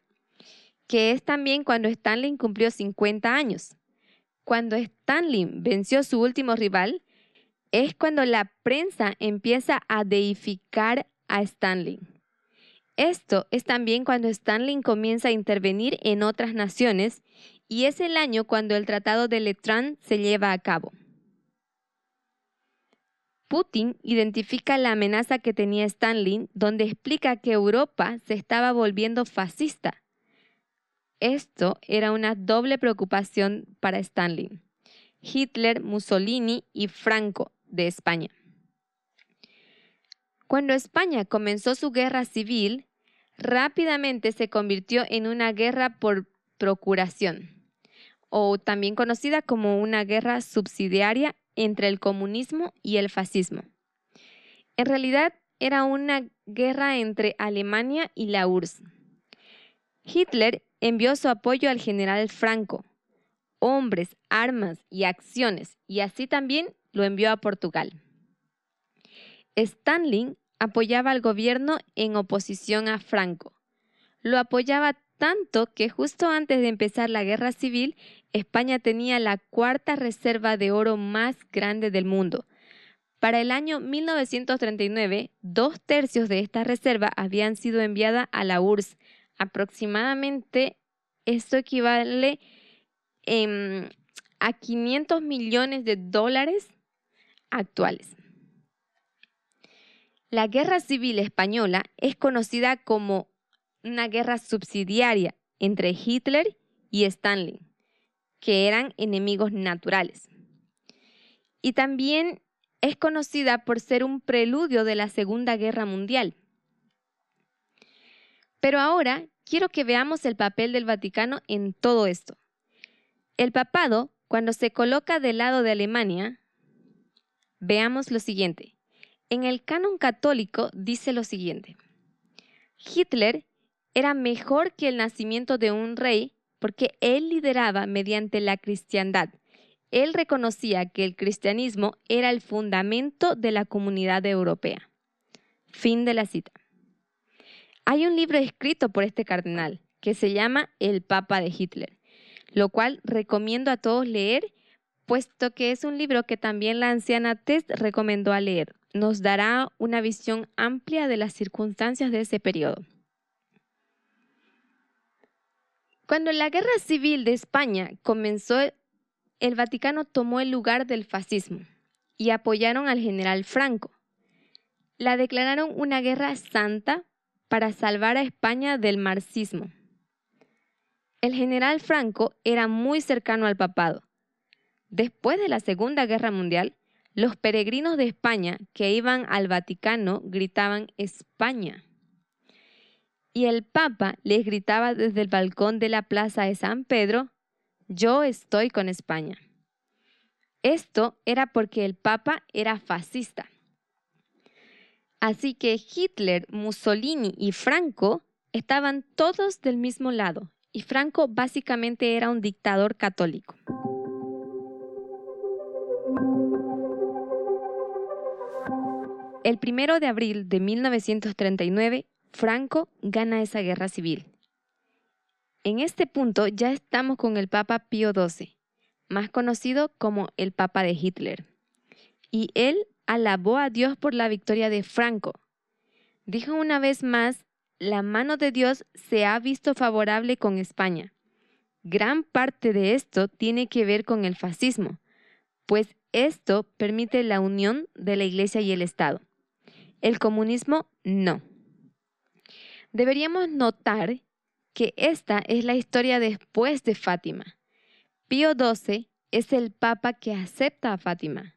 Speaker 6: que es también cuando Stalin cumplió 50 años. Cuando Stalin venció a su último rival, es cuando la prensa empieza a deificar a Stanley. Esto es también cuando Stanley comienza a intervenir en otras naciones y es el año cuando el Tratado de Letrán se lleva a cabo. Putin identifica la amenaza que tenía Stanley, donde explica que Europa se estaba volviendo fascista. Esto era una doble preocupación para Stanley. Hitler, Mussolini y Franco España. Cuando España comenzó su guerra civil, rápidamente se convirtió en una guerra por procuración, o también conocida como una guerra subsidiaria entre el comunismo y el fascismo. En realidad era una guerra entre Alemania y la URSS. Hitler envió su apoyo al general Franco, hombres, armas y acciones, y así también lo envió a Portugal. Stanley apoyaba al gobierno en oposición a Franco. Lo apoyaba tanto que justo antes de empezar la guerra civil, España tenía la cuarta reserva de oro más grande del mundo. Para el año 1939, dos tercios de esta reserva habían sido enviada a la URSS. Aproximadamente esto equivale em, a 500 millones de dólares actuales. La Guerra Civil Española es conocida como una guerra subsidiaria entre Hitler y Stanley, que eran enemigos naturales. Y también es conocida por ser un preludio de la Segunda Guerra Mundial. Pero ahora quiero que veamos el papel del Vaticano en todo esto. El papado, cuando se coloca del lado de Alemania, Veamos lo siguiente. En el canon católico dice lo siguiente. Hitler era mejor que el nacimiento de un rey porque él lideraba mediante la cristiandad. Él reconocía que el cristianismo era el fundamento de la comunidad europea. Fin de la cita. Hay un libro escrito por este cardenal que se llama El Papa de Hitler, lo cual recomiendo a todos leer puesto que es un libro que también la anciana Test recomendó a leer. Nos dará una visión amplia de las circunstancias de ese periodo. Cuando la guerra civil de España comenzó, el Vaticano tomó el lugar del fascismo y apoyaron al general Franco. La declararon una guerra santa para salvar a España del marxismo. El general Franco era muy cercano al papado. Después de la Segunda Guerra Mundial, los peregrinos de España que iban al Vaticano gritaban España. Y el Papa les gritaba desde el balcón de la Plaza de San Pedro, yo estoy con España. Esto era porque el Papa era fascista. Así que Hitler, Mussolini y Franco estaban todos del mismo lado, y Franco básicamente era un dictador católico. El primero de abril de 1939, Franco gana esa guerra civil. En este punto ya estamos con el Papa Pío XII, más conocido como el Papa de Hitler. Y él alabó a Dios por la victoria de Franco. Dijo una vez más, la mano de Dios se ha visto favorable con España. Gran parte de esto tiene que ver con el fascismo, pues esto permite la unión de la Iglesia y el Estado. El comunismo no. Deberíamos notar que esta es la historia después de Fátima. Pío XII es el papa que acepta a Fátima.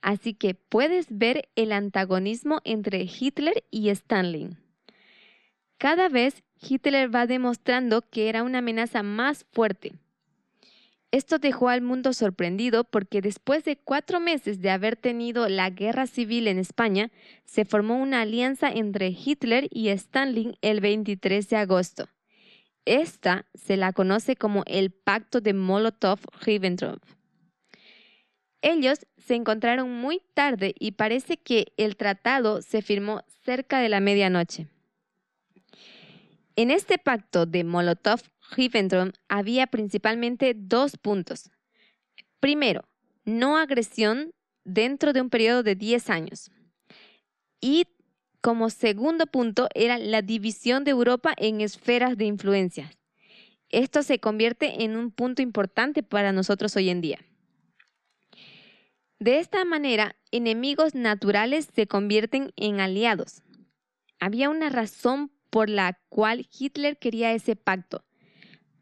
Speaker 6: Así que puedes ver el antagonismo entre Hitler y Stalin. Cada vez Hitler va demostrando que era una amenaza más fuerte. Esto dejó al mundo sorprendido porque después de cuatro meses de haber tenido la guerra civil en España, se formó una alianza entre Hitler y Stalin el 23 de agosto. Esta se la conoce como el Pacto de Molotov-Ribbentrop. Ellos se encontraron muy tarde y parece que el tratado se firmó cerca de la medianoche. En este pacto de Molotov-Ribbentrop había principalmente dos puntos. Primero, no agresión dentro de un periodo de 10 años. Y como segundo punto era la división de Europa en esferas de influencia. Esto se convierte en un punto importante para nosotros hoy en día. De esta manera, enemigos naturales se convierten en aliados. Había una razón por la cual Hitler quería ese pacto.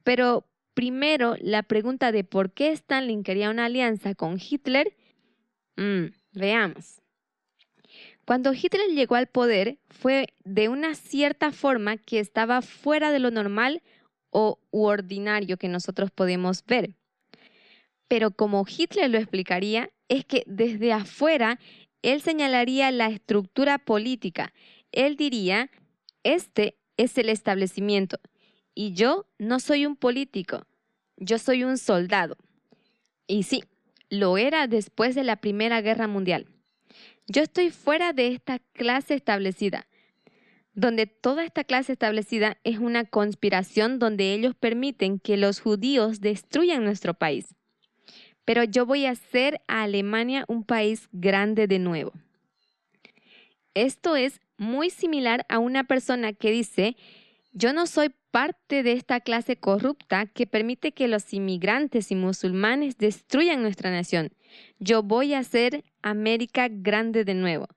Speaker 6: Pero primero, la pregunta de por qué Stalin quería una alianza con Hitler, mm, veamos. Cuando Hitler llegó al poder fue de una cierta forma que estaba fuera de lo normal o ordinario que nosotros podemos ver. Pero como Hitler lo explicaría, es que desde afuera él señalaría la estructura política. Él diría, este es el establecimiento y yo no soy un político, yo soy un soldado. Y sí, lo era después de la Primera Guerra Mundial. Yo estoy fuera de esta clase establecida, donde toda esta clase establecida es una conspiración donde ellos permiten que los judíos destruyan nuestro país. Pero yo voy a hacer a Alemania un país grande de nuevo. Esto es muy similar a una persona que dice, yo no soy parte de esta clase corrupta que permite que los inmigrantes y musulmanes destruyan nuestra nación. Yo voy a hacer América grande de nuevo,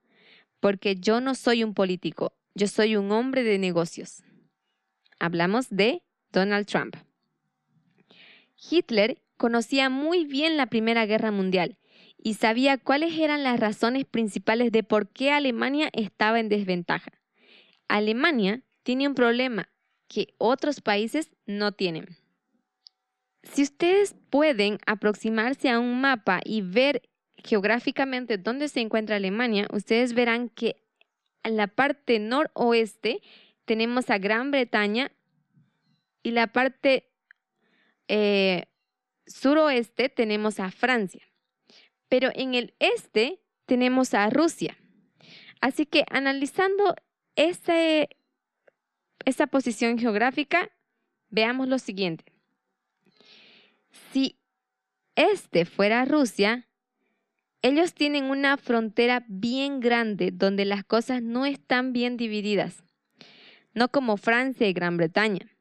Speaker 6: porque yo no soy un político, yo soy un hombre de negocios. Hablamos de Donald Trump. Hitler conocía muy bien la Primera Guerra Mundial y sabía cuáles eran las razones principales de por qué Alemania estaba en desventaja. Alemania tiene un problema que otros países no tienen. Si ustedes pueden aproximarse a un mapa y ver geográficamente dónde se encuentra Alemania, ustedes verán que en la parte noroeste tenemos a Gran Bretaña y la parte eh, suroeste tenemos a Francia. Pero en el este tenemos a Rusia. Así que analizando esa posición geográfica, veamos lo siguiente. Si este fuera Rusia, ellos tienen una frontera bien grande donde las cosas no están bien divididas, no como Francia y Gran Bretaña.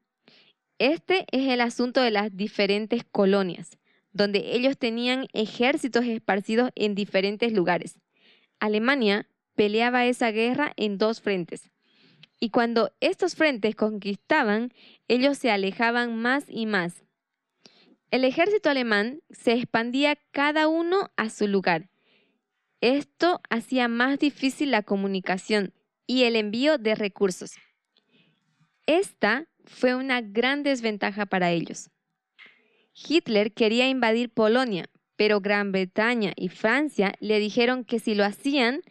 Speaker 6: Este es el asunto de las diferentes colonias, donde ellos tenían ejércitos esparcidos en diferentes lugares. Alemania peleaba esa guerra en dos frentes Y cuando estos frentes conquistaban, ellos se alejaban más y más. El ejército alemán se expandía cada uno a su lugar. Esto hacía más difícil la comunicación y el envío de recursos. Esta fue una gran desventaja para ellos. Hitler quería invadir Polonia, pero Gran Bretaña y Francia le dijeron que si lo hacían,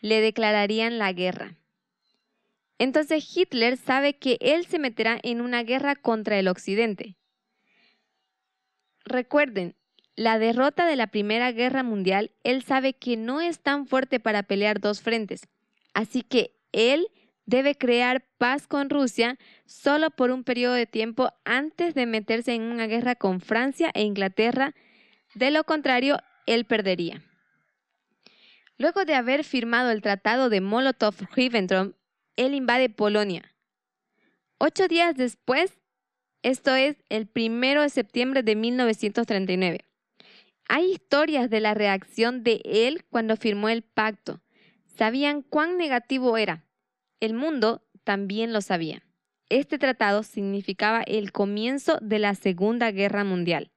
Speaker 6: le declararían la guerra. Entonces Hitler sabe que él se meterá en una guerra contra el Occidente. Recuerden, la derrota de la Primera Guerra Mundial, él sabe que no es tan fuerte para pelear dos frentes. Así que él debe crear paz con Rusia solo por un periodo de tiempo antes de meterse en una guerra con Francia e Inglaterra. De lo contrario, él perdería. Luego de haber firmado el Tratado de Molotov-Ribbentrop, él invade Polonia. Ocho días después, esto es el primero de septiembre de 1939. Hay historias de la reacción de él cuando firmó el pacto. Sabían cuán negativo era. El mundo también lo sabía. Este tratado significaba el comienzo de la Segunda Guerra Mundial.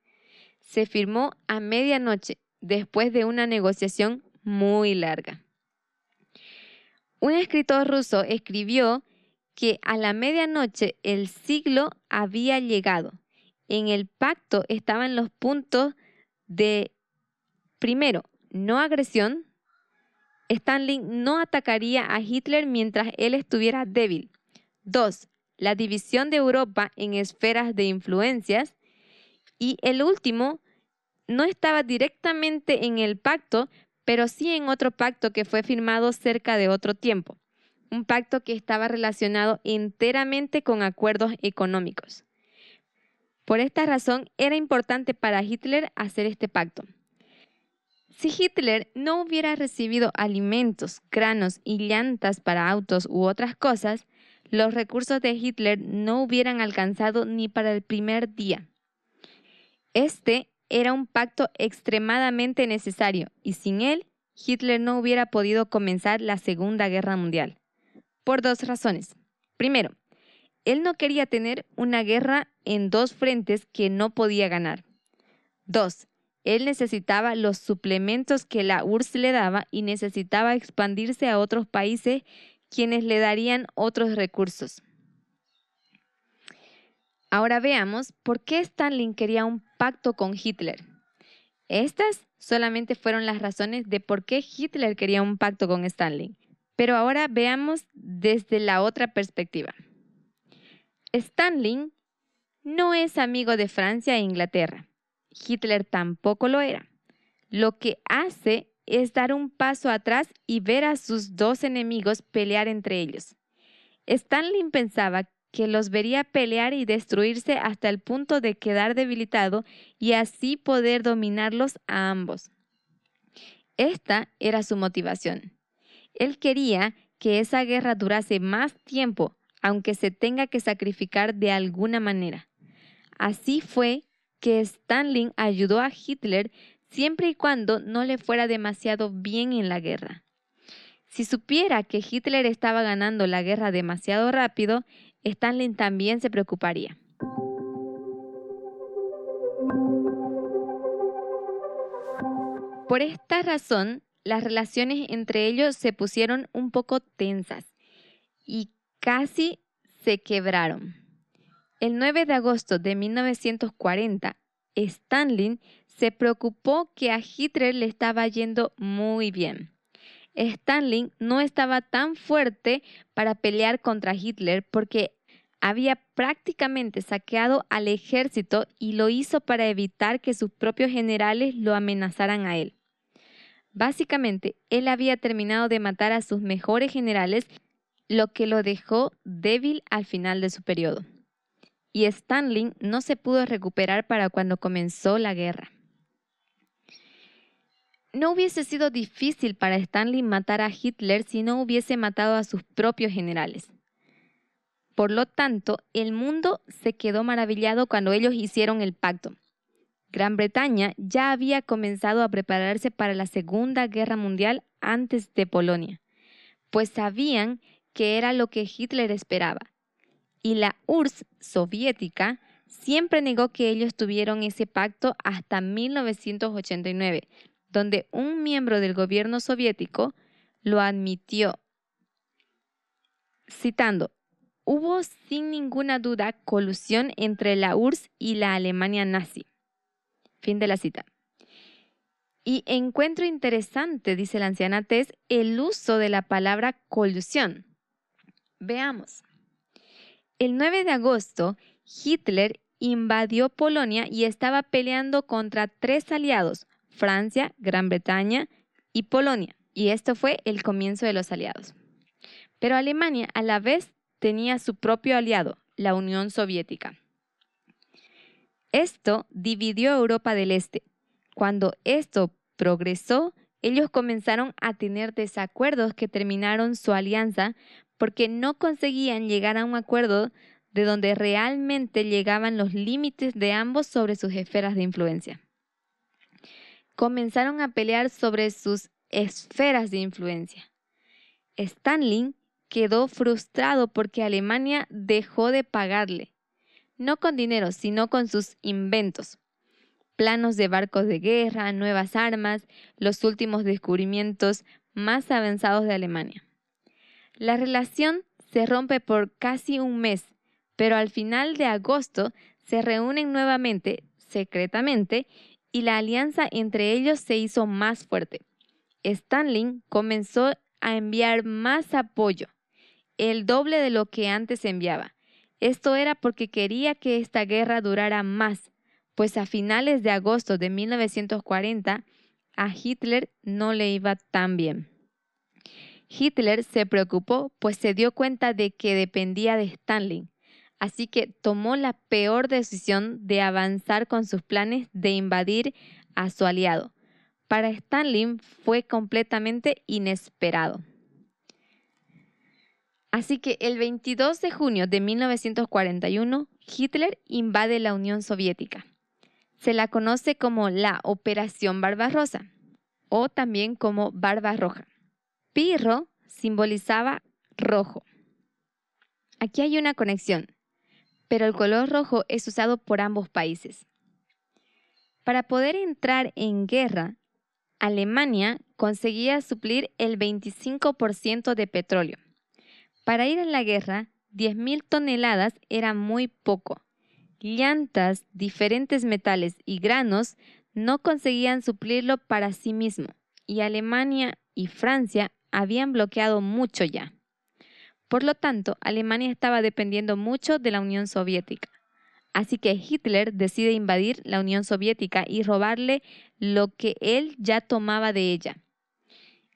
Speaker 6: Se firmó a medianoche, después de una negociación muy larga. Un escritor ruso escribió que a la medianoche el siglo había llegado. En el pacto estaban los puntos de, primero, no agresión. Stalin no atacaría a Hitler mientras él estuviera débil. Dos, la división de Europa en esferas de influencias. Y el último, no estaba directamente en el pacto, pero sí en otro pacto que fue firmado cerca de otro tiempo, un pacto que estaba relacionado enteramente con acuerdos económicos. Por esta razón era importante para Hitler hacer este pacto. Si Hitler no hubiera recibido alimentos, granos y llantas para autos u otras cosas, los recursos de Hitler no hubieran alcanzado ni para el primer día. Este era un pacto extremadamente necesario y sin él Hitler no hubiera podido comenzar la Segunda Guerra Mundial. Por dos razones. Primero, él no quería tener una guerra en dos frentes que no podía ganar. Dos, él necesitaba los suplementos que la URSS le daba y necesitaba expandirse a otros países quienes le darían otros recursos. Ahora veamos por qué Stalin quería un pacto con Hitler. Estas solamente fueron las razones de por qué Hitler quería un pacto con Stalin. Pero ahora veamos desde la otra perspectiva. Stalin no es amigo de Francia e Inglaterra. Hitler tampoco lo era. Lo que hace es dar un paso atrás y ver a sus dos enemigos pelear entre ellos. Stalin pensaba que los vería pelear y destruirse hasta el punto de quedar debilitado y así poder dominarlos a ambos. Esta era su motivación. Él quería que esa guerra durase más tiempo, aunque se tenga que sacrificar de alguna manera. Así fue que Stalin ayudó a Hitler siempre y cuando no le fuera demasiado bien en la guerra. Si supiera que Hitler estaba ganando la guerra demasiado rápido, Stalin también se preocuparía. Por esta razón, las relaciones entre ellos se pusieron un poco tensas y casi se quebraron. El 9 de agosto de 1940, Stalin se preocupó que a Hitler le estaba yendo muy bien. Stalin no estaba tan fuerte para pelear contra Hitler porque había prácticamente saqueado al ejército y lo hizo para evitar que sus propios generales lo amenazaran a él. Básicamente, él había terminado de matar a sus mejores generales, lo que lo dejó débil al final de su periodo. Y Stalin no se pudo recuperar para cuando comenzó la guerra. No hubiese sido difícil para Stanley matar a Hitler si no hubiese matado a sus propios generales. Por lo tanto, el mundo se quedó maravillado cuando ellos hicieron el pacto. Gran Bretaña ya había comenzado a prepararse para la Segunda Guerra Mundial antes de Polonia, pues sabían que era lo que Hitler esperaba. Y la URSS soviética siempre negó que ellos tuvieron ese pacto hasta 1989, donde un miembro del gobierno soviético lo admitió. Citando, hubo sin ninguna duda colusión entre la URSS y la Alemania nazi. Fin de la cita. Y encuentro interesante, dice la anciana Tess, el uso de la palabra colusión. Veamos. El 9 de agosto, Hitler invadió Polonia y estaba peleando contra tres aliados, Francia, Gran Bretaña y Polonia. Y esto fue el comienzo de los aliados. Pero Alemania a la vez tenía su propio aliado, la Unión Soviética. Esto dividió Europa del Este. Cuando esto progresó, ellos comenzaron a tener desacuerdos que terminaron su alianza porque no conseguían llegar a un acuerdo de donde realmente llegaban los límites de ambos sobre sus esferas de influencia. Comenzaron a pelear sobre sus esferas de influencia. Stalin quedó frustrado porque Alemania dejó de pagarle, no con dinero, sino con sus inventos. Planos de barcos de guerra, nuevas armas, los últimos descubrimientos más avanzados de Alemania. La relación se rompe por casi un mes, pero al final de agosto se reúnen nuevamente, secretamente, y la alianza entre ellos se hizo más fuerte. Stanley comenzó a enviar más apoyo, el doble de lo que antes enviaba. Esto era porque quería que esta guerra durara más, pues a finales de agosto de 1940 a Hitler no le iba tan bien. Hitler se preocupó, pues se dio cuenta de que dependía de Stalin, así que tomó la peor decisión de avanzar con sus planes de invadir a su aliado. Para Stalin fue completamente inesperado. Así que el 22 de junio de 1941, Hitler invade la Unión Soviética. Se la conoce como la Operación Barbarosa o también como Barba Roja. Pirro simbolizaba rojo. Aquí hay una conexión pero el color rojo es usado por ambos países. Para poder entrar en guerra, Alemania conseguía suplir el 25% de petróleo. Para ir a la guerra, 10.000 toneladas era muy poco. Llantas, diferentes metales y granos no conseguían suplirlo para sí mismo, y Alemania y Francia habían bloqueado mucho ya. Por lo tanto, Alemania estaba dependiendo mucho de la Unión Soviética. Así que Hitler decide invadir la Unión Soviética y robarle lo que él ya tomaba de ella.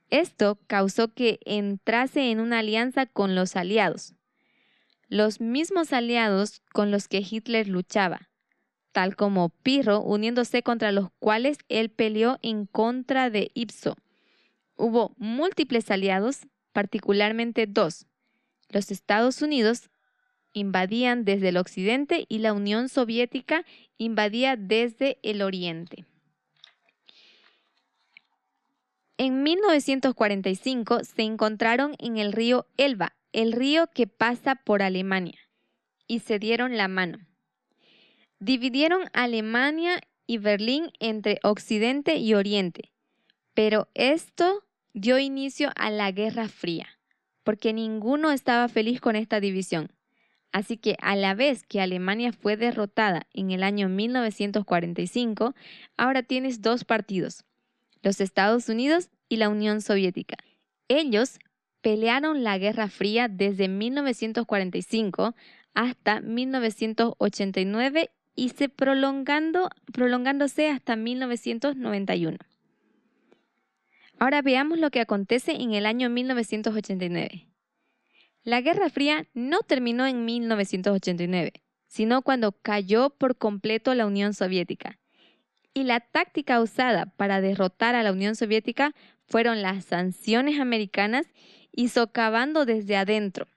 Speaker 6: Esto causó que entrase en una alianza con los aliados, los mismos aliados con los que Hitler luchaba, tal como Pirro uniéndose contra los cuales él peleó en contra de Ipso. Hubo múltiples aliados, particularmente dos, los Estados Unidos invadían desde el occidente y la Unión Soviética invadía desde el oriente. En 1945 se encontraron en el río Elba, el río que pasa por Alemania, y se dieron la mano. Dividieron Alemania y Berlín entre Occidente y Oriente, pero esto dio inicio a la Guerra Fría porque ninguno estaba feliz con esta división. Así que a la vez que Alemania fue derrotada en el año 1945, ahora tienes dos partidos, los Estados Unidos y la Unión Soviética. Ellos pelearon la Guerra Fría desde 1945 hasta 1989 y se prolongando, prolongándose hasta 1991. Ahora veamos lo que acontece en el año 1989. La Guerra Fría no terminó en 1989, sino cuando cayó por completo la Unión Soviética. Y la táctica usada para derrotar a la Unión Soviética fueron las sanciones americanas y socavando desde adentro.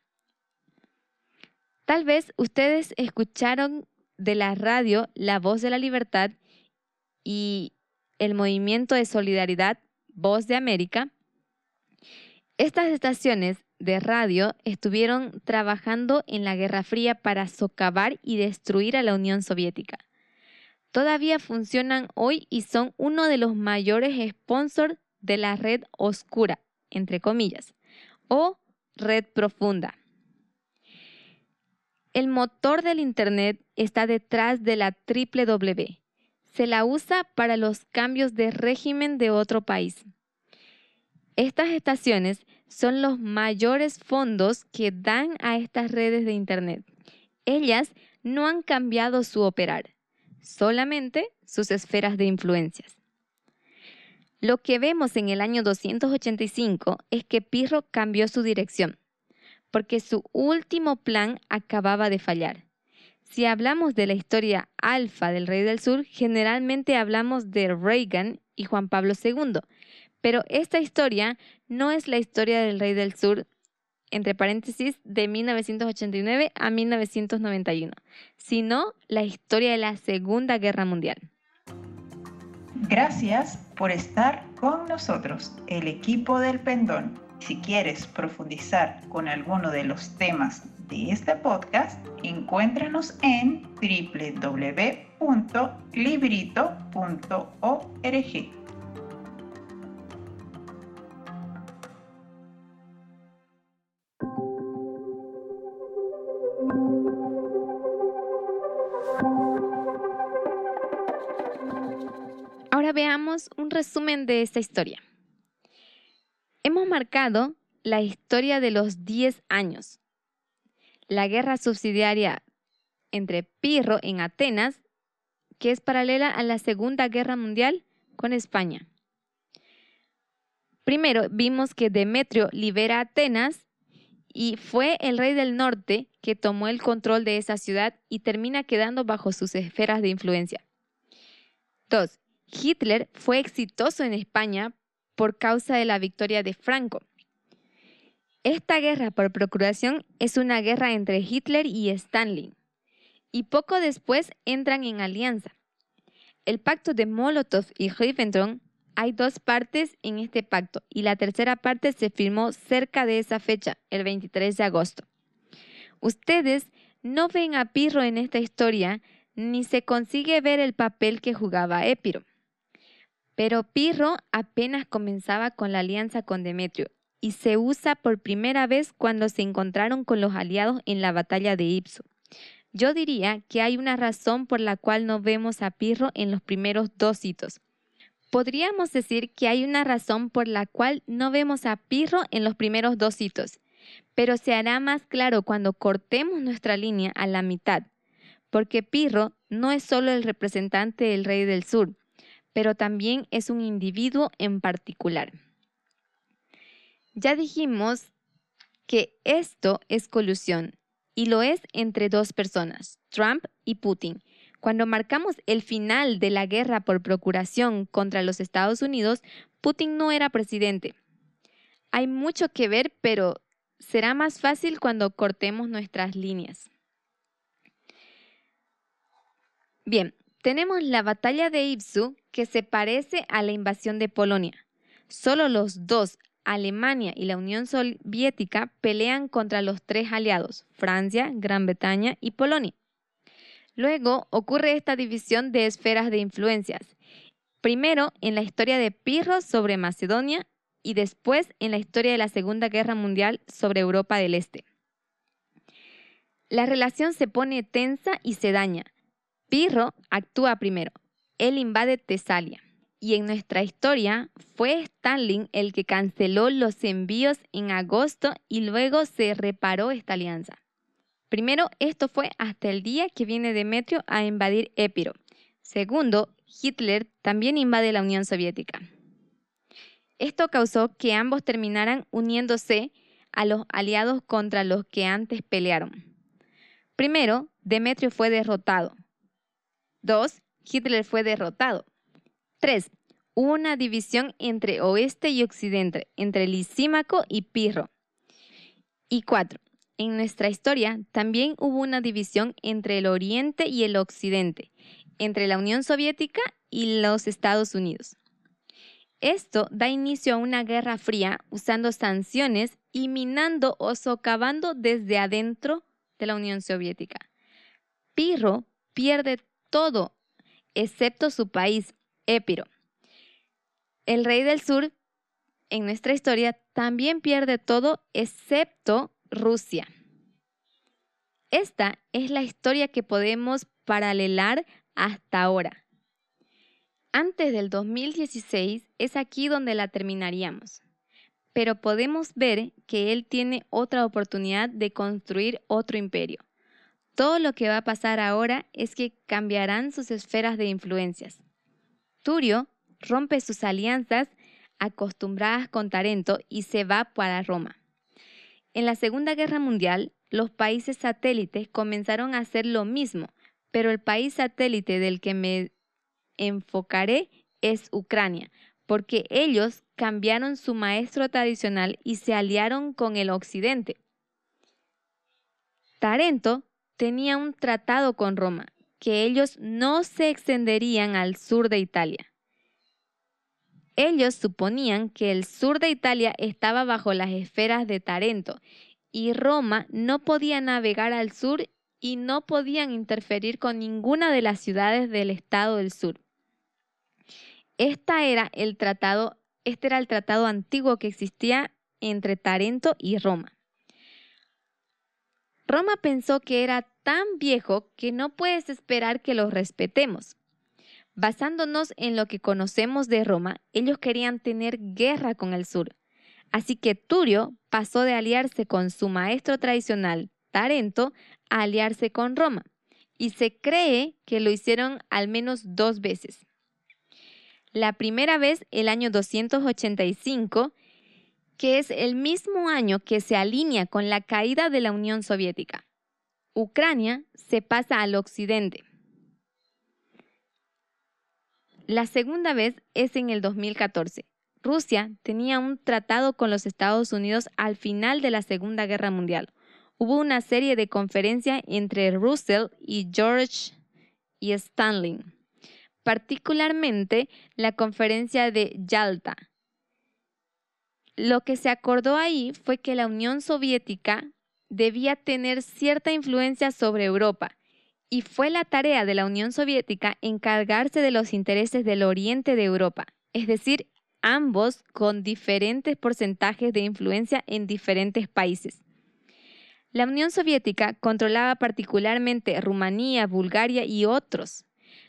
Speaker 6: Tal vez ustedes escucharon de la radio La Voz de la Libertad y el movimiento de solidaridad Voz de América, estas estaciones de radio estuvieron trabajando en la Guerra Fría para socavar y destruir a la Unión Soviética. Todavía funcionan hoy y son uno de los mayores sponsors de la red oscura, entre comillas, o red profunda. El motor del Internet está detrás de la www. Se la usa para los cambios de régimen de otro país. Estas estaciones son los mayores fondos que dan a estas redes de Internet. Ellas no han cambiado su operar, solamente sus esferas de influencias. Lo que vemos en el año 285 es que Pirro cambió su dirección, porque su último plan acababa de fallar. Si hablamos de la historia alfa del rey del sur, generalmente hablamos de Reagan y Juan Pablo II, pero esta historia no es la historia del rey del sur, entre paréntesis, de 1989 a 1991, sino la historia de la Segunda Guerra Mundial.
Speaker 4: Gracias por estar con nosotros, el equipo del Pendón. Si quieres profundizar con alguno de los temas de este podcast, encuéntranos en www.librito.org.
Speaker 6: Ahora veamos un resumen de esta historia. Hemos marcado la historia de los 10 años, la guerra subsidiaria entre Pirro en Atenas, que es paralela a la Segunda Guerra Mundial con España. Primero vimos que Demetrio libera Atenas y fue el rey del norte que tomó el control de esa ciudad y termina quedando bajo sus esferas de influencia. 2. Hitler fue exitoso en España por causa de la victoria de Franco. Esta guerra por procuración es una guerra entre Hitler y Stalin, y poco después entran en alianza. El pacto de Molotov y Ribbentrop, hay dos partes en este pacto, y la tercera parte se firmó cerca de esa fecha, el 23 de agosto. Ustedes no ven a Pirro en esta historia, ni se consigue ver el papel que jugaba Épiro. Pero Pirro apenas comenzaba con la alianza con Demetrio y se usa por primera vez cuando se encontraron con los aliados en la batalla de Ipso. Yo diría que hay una razón por la cual no vemos a Pirro en los primeros dos hitos. Podríamos decir que hay una razón por la cual no vemos a Pirro en los primeros dos hitos, pero se hará más claro cuando cortemos nuestra línea a la mitad, porque Pirro no es solo el representante del rey del sur, pero también es un individuo en particular. Ya dijimos que esto es colusión y lo es entre dos personas, Trump y Putin. Cuando marcamos el final de la guerra por procuración contra los Estados Unidos, Putin no era presidente. Hay mucho que ver, pero será más fácil cuando cortemos nuestras líneas. Bien, tenemos la batalla de Ipsu que se parece a la invasión de Polonia. Solo los dos, Alemania y la Unión Soviética, pelean contra los tres aliados, Francia, Gran Bretaña y Polonia. Luego ocurre esta división de esferas de influencias. Primero en la historia de Pirro sobre Macedonia y después en la historia de la Segunda Guerra Mundial sobre Europa del Este. La relación se pone tensa y se daña. Pirro actúa primero. Él invade Tesalia. Y en nuestra historia fue Stalin el que canceló los envíos en agosto y luego se reparó esta alianza. Primero, esto fue hasta el día que viene Demetrio a invadir Épiro. Segundo, Hitler también invade la Unión Soviética. Esto causó que ambos terminaran uniéndose a los aliados contra los que antes pelearon. Primero, Demetrio fue derrotado, 2. Hitler fue derrotado. 3. Hubo una división entre oeste y occidente, entre Lisímaco y Pirro. Y 4. En nuestra historia también hubo una división entre el oriente y el occidente, entre la Unión Soviética y los Estados Unidos. Esto da inicio a una guerra fría usando sanciones y minando o socavando desde adentro de la Unión Soviética. Pirro pierde todo, excepto su país, Épiro. El rey del sur, en nuestra historia, también pierde todo, excepto Rusia. Esta es la historia que podemos paralelar hasta ahora. Antes del 2016 es aquí donde la terminaríamos. Pero podemos ver que él tiene otra oportunidad de construir otro imperio. Todo lo que va a pasar ahora es que cambiarán sus esferas de influencias. Turio rompe sus alianzas acostumbradas con Tarento y se va para Roma. En la Segunda Guerra Mundial, los países satélites comenzaron a hacer lo mismo, pero el país satélite del que me enfocaré es Ucrania, porque ellos cambiaron su maestro tradicional y se aliaron con el occidente. Tarento tenía un tratado con Roma, que ellos no se extenderían al sur de Italia. Ellos suponían que el sur de Italia estaba bajo las esferas de Tarento y Roma no podía navegar al sur y no podían interferir con ninguna de las ciudades del estado del sur. Esta era el tratado, este era el tratado antiguo que existía entre Tarento y Roma. Roma pensó que era tan viejo que no puedes esperar que lo respetemos. Basándonos en lo que conocemos de Roma, ellos querían tener guerra con el sur. Así que Turio pasó de aliarse con su maestro tradicional, Tarento, a aliarse con Roma. Y se cree que lo hicieron al menos dos veces. La primera vez el año 285, que es el mismo año que se alinea con la caída de la Unión Soviética. Ucrania se pasa al occidente. La segunda vez es en el 2014. Rusia tenía un tratado con los Estados Unidos al final de la Segunda Guerra Mundial. Hubo una serie de conferencias entre Russell y George y Stanley, particularmente la conferencia de Yalta. Lo que se acordó ahí fue que la Unión Soviética debía tener cierta influencia sobre Europa y fue la tarea de la Unión Soviética encargarse de los intereses del oriente de Europa, es decir, ambos con diferentes porcentajes de influencia en diferentes países. La Unión Soviética controlaba particularmente Rumanía, Bulgaria y otros.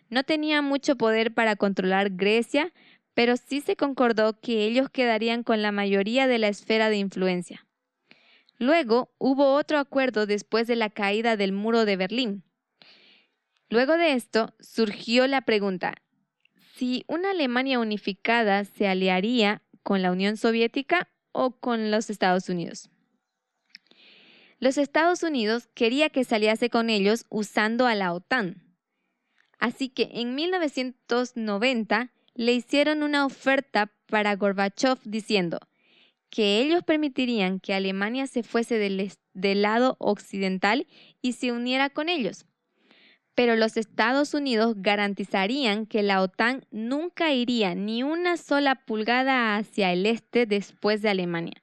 Speaker 6: No tenía mucho poder para controlar Grecia, pero sí se concordó que ellos quedarían con la mayoría de la esfera de influencia. Luego hubo otro acuerdo después de la caída del muro de Berlín, Luego de esto surgió la pregunta, si una Alemania unificada se aliaría con la Unión Soviética o con los Estados Unidos. Los Estados Unidos quería que se aliase con ellos usando a la OTAN. Así que en 1990 le hicieron una oferta para Gorbachev diciendo que ellos permitirían que Alemania se fuese del, del lado occidental y se uniera con ellos pero los Estados Unidos garantizarían que la OTAN nunca iría ni una sola pulgada hacia el este después de Alemania.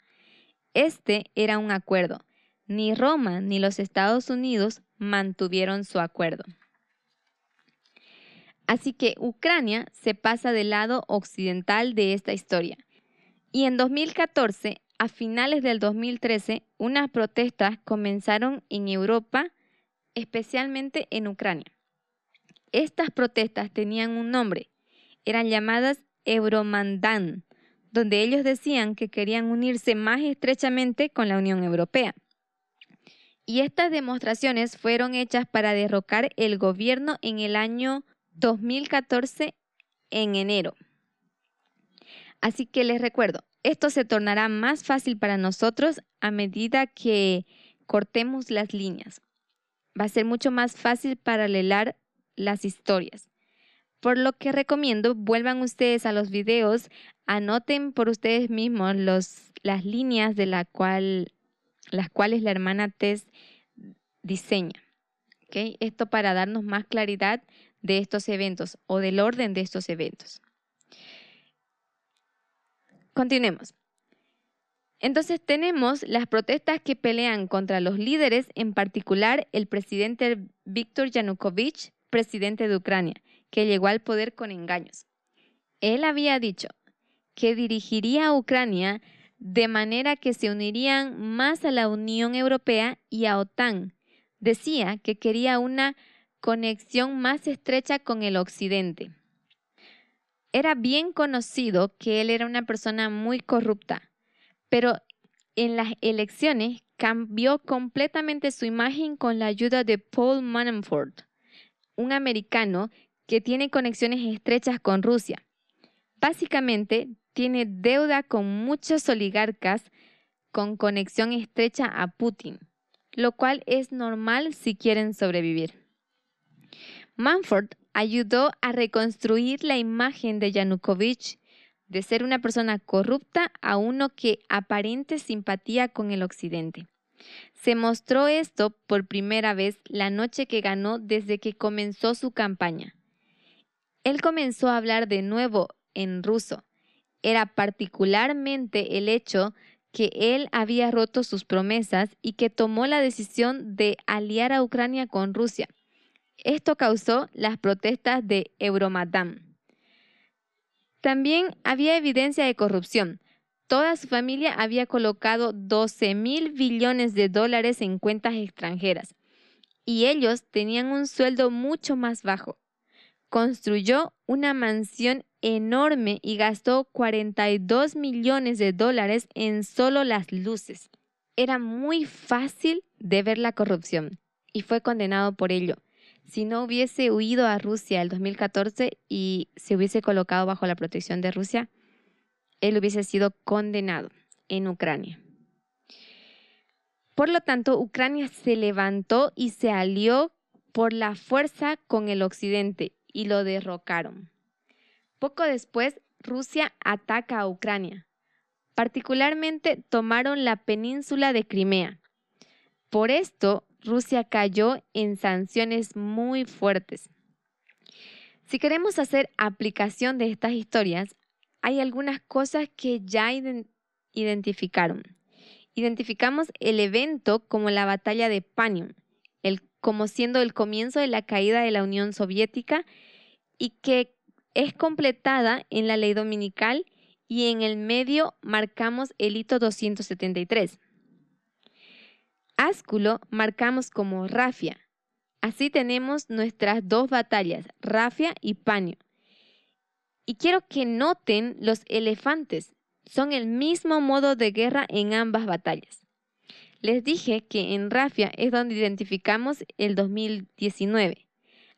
Speaker 6: Este era un acuerdo. Ni Roma ni los Estados Unidos mantuvieron su acuerdo. Así que Ucrania se pasa del lado occidental de esta historia. Y en 2014, a finales del 2013, unas protestas comenzaron en Europa especialmente en Ucrania. Estas protestas tenían un nombre, eran llamadas Euromandán, donde ellos decían que querían unirse más estrechamente con la Unión Europea. Y estas demostraciones fueron hechas para derrocar el gobierno en el año 2014 en enero. Así que les recuerdo, esto se tornará más fácil para nosotros a medida que cortemos las líneas va a ser mucho más fácil paralelar las historias. Por lo que recomiendo, vuelvan ustedes a los videos, anoten por ustedes mismos las líneas de la cual, las cuales la hermana Tess diseña. Esto para darnos más claridad de estos eventos o del orden de estos eventos. continuemos. Entonces tenemos las protestas que pelean contra los líderes, en particular el presidente Víctor Yanukovych, presidente de Ucrania, que llegó al poder con engaños. Él había dicho que dirigiría a Ucrania de manera que se unirían más a la Unión Europea y a OTAN. Decía que quería una conexión más estrecha con el Occidente. Era bien conocido que él era una persona muy corrupta, pero en las elecciones cambió completamente su imagen con la ayuda de Paul Manafort, un americano que tiene conexiones estrechas con Rusia. Básicamente, tiene deuda con muchos oligarcas con conexión estrecha a Putin, lo cual es normal si quieren sobrevivir. Manford ayudó a reconstruir la imagen de Yanukovych de ser una persona corrupta a uno que aparente simpatía con el Occidente. Se mostró esto por primera vez la noche que ganó desde que comenzó su campaña. Él comenzó a hablar de nuevo en ruso. Era particularmente el hecho que él había roto sus promesas y que tomó la decisión de aliar a Ucrania con Rusia. Esto causó las protestas de Euromatán. También había evidencia de corrupción. Toda su familia había colocado 12 mil billones de dólares en cuentas extranjeras y ellos tenían un sueldo mucho más bajo. Construyó una mansión enorme y gastó 42 millones de dólares en solo las luces. Era muy fácil de ver la corrupción y fue condenado por ello. Si no hubiese huido a Rusia el 2014 y se hubiese colocado bajo la protección de Rusia, él hubiese sido condenado en Ucrania. Por lo tanto, Ucrania se levantó y se alió por la fuerza con el occidente y lo derrocaron. Poco después, Rusia ataca a Ucrania. Particularmente tomaron la península de Crimea. Por esto, Rusia cayó en sanciones muy fuertes. Si queremos hacer aplicación de estas historias, hay algunas cosas que ya identificaron. Identificamos el evento como la batalla de Panion, el, como siendo el comienzo de la caída de la Unión Soviética y que es completada en la ley dominical y en el medio marcamos el hito 273. Ásculo marcamos como rafia. Así tenemos nuestras dos batallas, rafia y paño. Y quiero que noten los elefantes. Son el mismo modo de guerra en ambas batallas. Les dije que en rafia es donde identificamos el 2019.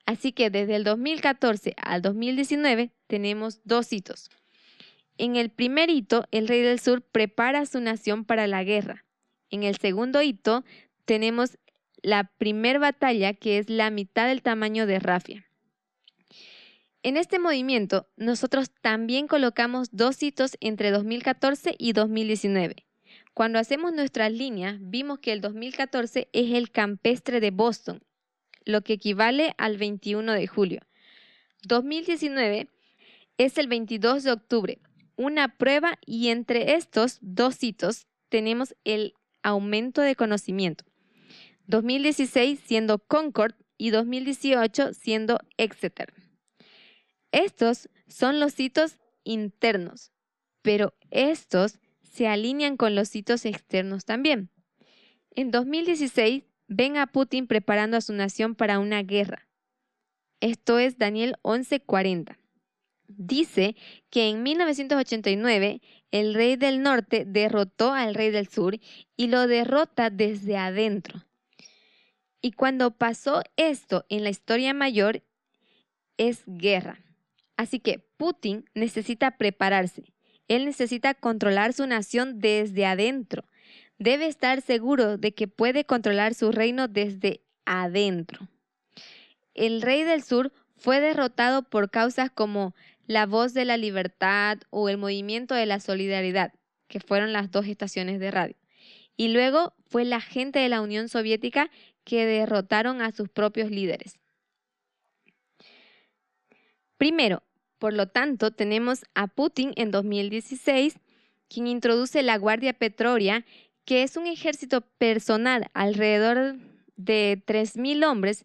Speaker 6: Así que desde el 2014 al 2019 tenemos dos hitos. En el primer hito, el rey del sur prepara a su nación para la guerra. En el segundo hito, tenemos la primera batalla, que es la mitad del tamaño de Rafia. En este movimiento, nosotros también colocamos dos hitos entre 2014 y 2019. Cuando hacemos nuestras líneas, vimos que el 2014 es el campestre de Boston lo que equivale al 21 de julio. 2019 es el 22 de octubre, una prueba y entre estos dos hitos tenemos el aumento de conocimiento. 2016 siendo Concord y 2018 siendo Exeter. Estos son los hitos internos, pero estos se alinean con los hitos externos también. En 2016 ven a Putin preparando a su nación para una guerra. Esto es Daniel 11:40. Dice que en 1989 el rey del norte derrotó al rey del sur y lo derrota desde adentro. Y cuando pasó esto en la historia mayor, es guerra. Así que Putin necesita prepararse. Él necesita controlar su nación desde adentro debe estar seguro de que puede controlar su reino desde adentro. El rey del sur fue derrotado por causas como la voz de la libertad o el movimiento de la solidaridad, que fueron las dos estaciones de radio. Y luego fue la gente de la Unión Soviética que derrotaron a sus propios líderes. Primero, por lo tanto, tenemos a Putin en 2016 quien introduce la Guardia Petroria, que es un ejército personal alrededor de 3.000 hombres,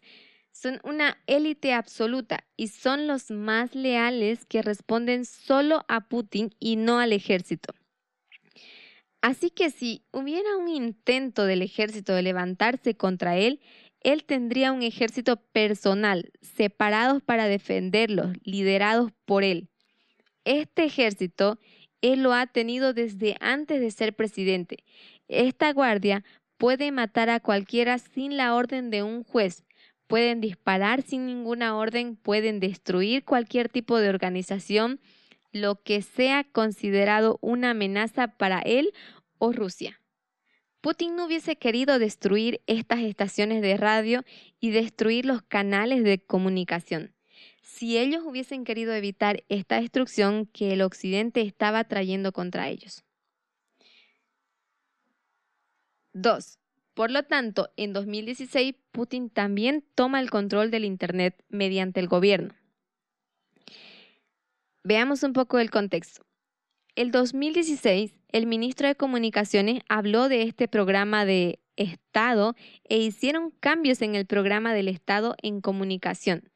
Speaker 6: son una élite absoluta y son los más leales que responden solo a Putin y no al ejército. Así que si hubiera un intento del ejército de levantarse contra él, él tendría un ejército personal, separados para defenderlos, liderados por él. Este ejército él lo ha tenido desde antes de ser presidente. Esta guardia puede matar a cualquiera sin la orden de un juez, pueden disparar sin ninguna orden, pueden destruir cualquier tipo de organización, lo que sea considerado una amenaza para él o Rusia. Putin no hubiese querido destruir estas estaciones de radio y destruir los canales de comunicación. Si ellos hubiesen querido evitar esta destrucción que el Occidente estaba trayendo contra ellos. 2. Por lo tanto, en 2016, Putin también toma el control del Internet mediante el gobierno. Veamos un poco el contexto. El 2016, el ministro de Comunicaciones habló de este programa de Estado e hicieron cambios en el programa del Estado en comunicación.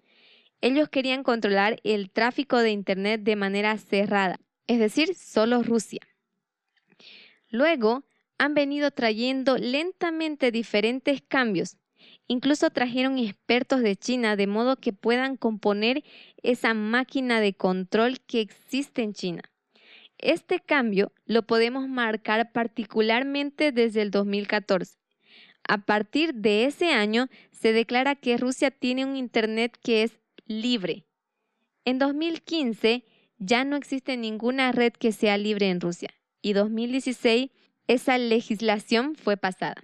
Speaker 6: Ellos querían controlar el tráfico de Internet de manera cerrada, es decir, solo Rusia. Luego, han venido trayendo lentamente diferentes cambios. Incluso trajeron expertos de China de modo que puedan componer esa máquina de control que existe en China. Este cambio lo podemos marcar particularmente desde el 2014. A partir de ese año se declara que Rusia tiene un Internet que es libre. En 2015 ya no existe ninguna red que sea libre en Rusia y 2016 esa legislación fue pasada.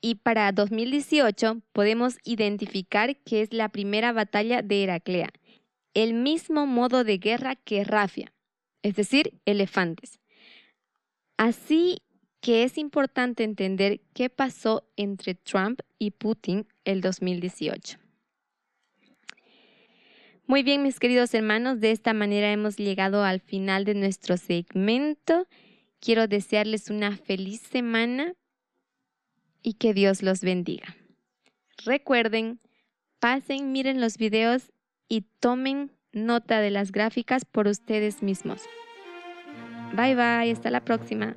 Speaker 6: Y para 2018 podemos identificar que es la primera batalla de Heraclea, el mismo modo de guerra que Rafia es decir, elefantes. Así que es importante entender qué pasó entre Trump y Putin el 2018. Muy bien, mis queridos hermanos, de esta manera hemos llegado al final de nuestro segmento. Quiero desearles una feliz semana y que Dios los bendiga. Recuerden, pasen, miren los videos y tomen nota de las gráficas por ustedes mismos. Bye bye, hasta la próxima.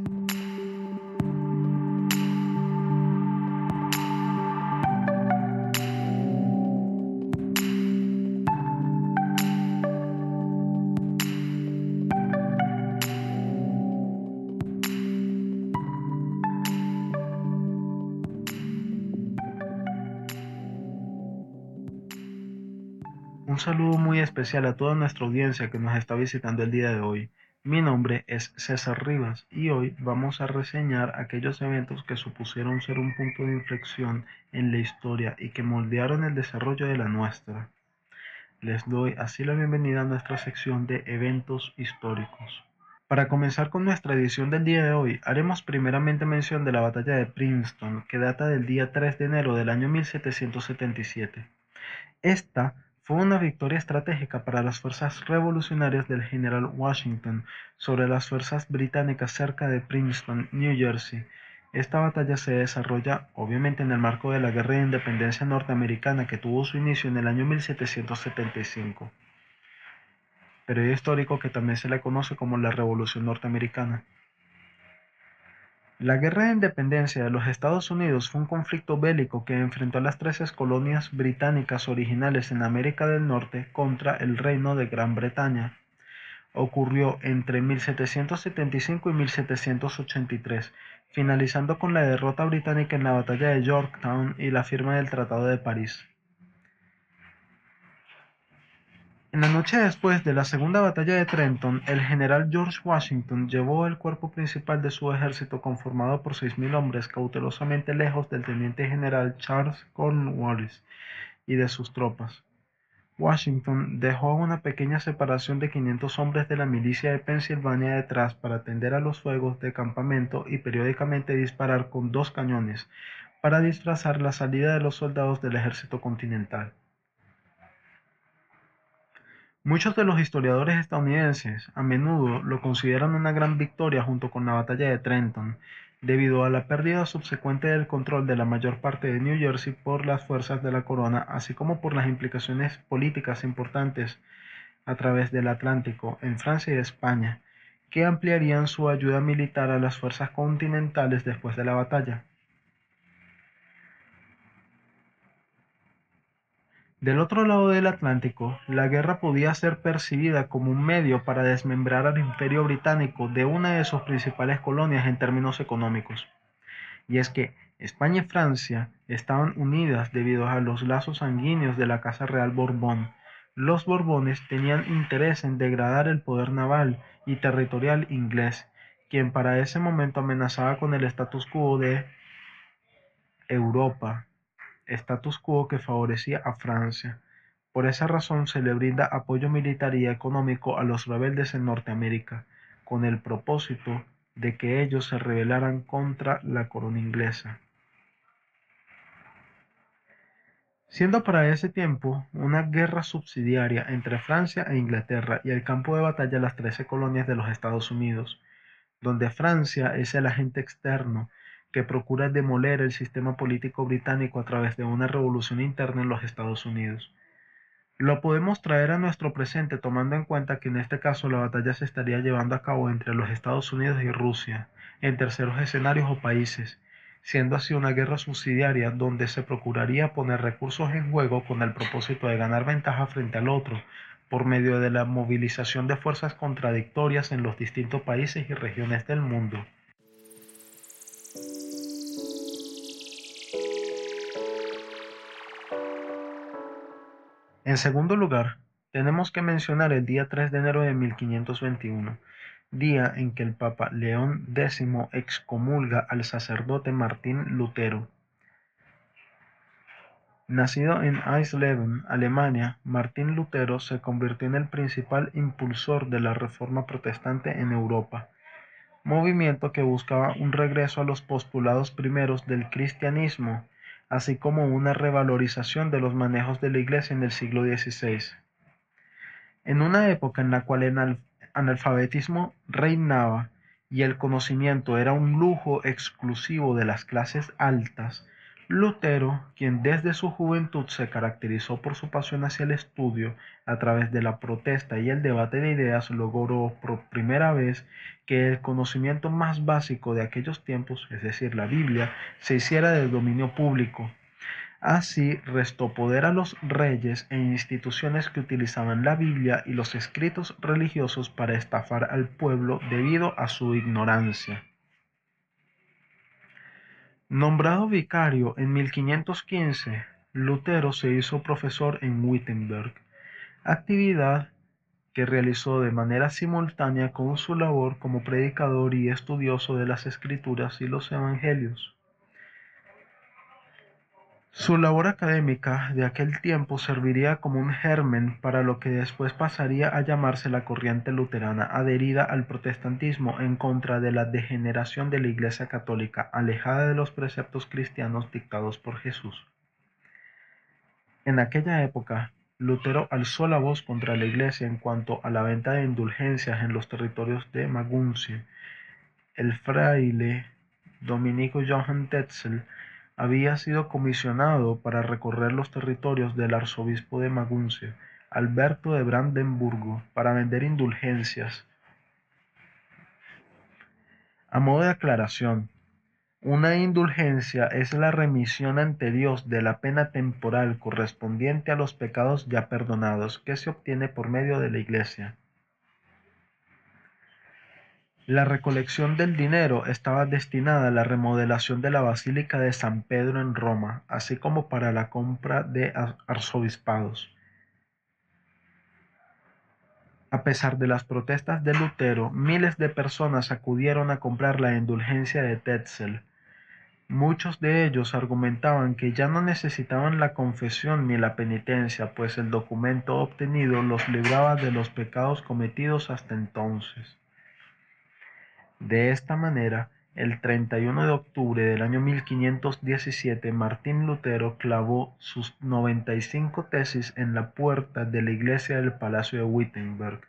Speaker 7: Saludo muy especial a toda nuestra audiencia que nos está visitando el día de hoy. Mi nombre es César Rivas y hoy vamos a reseñar aquellos eventos que supusieron ser un punto de inflexión en la historia y que moldearon el desarrollo de la nuestra. Les doy así la bienvenida a nuestra sección de eventos históricos. Para comenzar con nuestra edición del día de hoy, haremos primeramente mención de la batalla de Princeton, que data del día 3 de enero del año 1777. Esta fue una victoria estratégica para las fuerzas revolucionarias del general Washington sobre las fuerzas británicas cerca de Princeton, New Jersey. Esta batalla se desarrolla obviamente en el marco de la Guerra de Independencia norteamericana que tuvo su inicio en el año 1775, periodo histórico que también se le conoce como la Revolución Norteamericana. La Guerra de Independencia de los Estados Unidos fue un conflicto bélico que enfrentó a las 13 colonias británicas originales en América del Norte contra el Reino de Gran Bretaña. Ocurrió entre 1775 y 1783, finalizando con la derrota británica en la batalla de Yorktown y la firma del Tratado de París. En la noche después de la segunda batalla de Trenton, el general George Washington llevó el cuerpo principal de su ejército conformado por 6.000 hombres cautelosamente lejos del teniente general Charles Cornwallis y de sus tropas. Washington dejó una pequeña separación de 500 hombres de la milicia de Pensilvania detrás para atender a los fuegos de campamento y periódicamente disparar con dos cañones para disfrazar la salida de los soldados del ejército continental. Muchos de los historiadores estadounidenses a menudo lo consideran una gran victoria junto con la batalla de Trenton, debido a la pérdida subsecuente del control de la mayor parte de New Jersey por las fuerzas de la corona, así como por las implicaciones políticas importantes a través del Atlántico en Francia y España, que ampliarían su ayuda militar a las fuerzas continentales después de la batalla. Del otro lado del Atlántico, la guerra podía ser percibida como un medio para desmembrar al imperio británico de una de sus principales colonias en términos económicos. Y es que España y Francia estaban unidas debido a los lazos sanguíneos de la Casa Real Borbón. Los Borbones tenían interés en degradar el poder naval y territorial inglés, quien para ese momento amenazaba con el status quo de Europa status quo que favorecía a Francia. Por esa razón se le brinda apoyo militar y económico a los rebeldes en Norteamérica, con el propósito de que ellos se rebelaran contra la corona inglesa. Siendo para ese tiempo una guerra subsidiaria entre Francia e Inglaterra y el campo de batalla las trece colonias de los Estados Unidos, donde Francia es el agente externo que procura demoler el sistema político británico a través de una revolución interna en los Estados Unidos. Lo podemos traer a nuestro presente tomando en cuenta que en este caso la batalla se estaría llevando a cabo entre los Estados Unidos y Rusia, en terceros escenarios o países, siendo así una guerra subsidiaria donde se procuraría poner recursos en juego con el propósito de ganar ventaja frente al otro, por medio de la movilización de fuerzas contradictorias en los distintos países y regiones del mundo. En segundo lugar, tenemos que mencionar el día 3 de enero de 1521, día en que el Papa León X excomulga al sacerdote Martín Lutero. Nacido en Eisleben, Alemania, Martín Lutero se convirtió en el principal impulsor de la reforma protestante en Europa, movimiento que buscaba un regreso a los postulados primeros del cristianismo así como una revalorización de los manejos de la Iglesia en el siglo XVI. En una época en la cual el analfabetismo reinaba y el conocimiento era un lujo exclusivo de las clases altas, Lutero, quien desde su juventud se caracterizó por su pasión hacia el estudio a través de la protesta y el debate de ideas, logró por primera vez que el conocimiento más básico de aquellos tiempos, es decir, la Biblia, se hiciera del dominio público. Así restó poder a los reyes e instituciones que utilizaban la Biblia y los escritos religiosos para estafar al pueblo debido a su ignorancia. Nombrado vicario en 1515, Lutero se hizo profesor en Wittenberg, actividad que realizó de manera simultánea con su labor como predicador y estudioso de las escrituras y los evangelios. Su labor académica de aquel tiempo serviría como un germen para lo que después pasaría a llamarse la corriente luterana adherida al protestantismo en contra de la degeneración de la Iglesia católica alejada de los preceptos cristianos dictados por Jesús. En aquella época, Lutero alzó la voz contra la Iglesia en cuanto a la venta de indulgencias en los territorios de Maguncia. El fraile dominico Johann Tetzel había sido comisionado para recorrer los territorios del arzobispo de Maguncia, Alberto de Brandenburgo, para vender indulgencias. A modo de aclaración, una indulgencia es la remisión ante Dios de la pena temporal correspondiente a los pecados ya perdonados que se obtiene por medio de la Iglesia. La recolección del dinero estaba destinada a la remodelación de la Basílica de San Pedro en Roma, así como para la compra de arzobispados. A pesar de las protestas de Lutero, miles de personas acudieron a comprar la indulgencia de Tetzel. Muchos de ellos argumentaban que ya no necesitaban la confesión ni la penitencia, pues el documento obtenido los libraba de los pecados cometidos hasta entonces. De esta manera, el 31 de octubre del año 1517, Martín Lutero clavó sus 95 tesis en la puerta de la iglesia del Palacio de Wittenberg.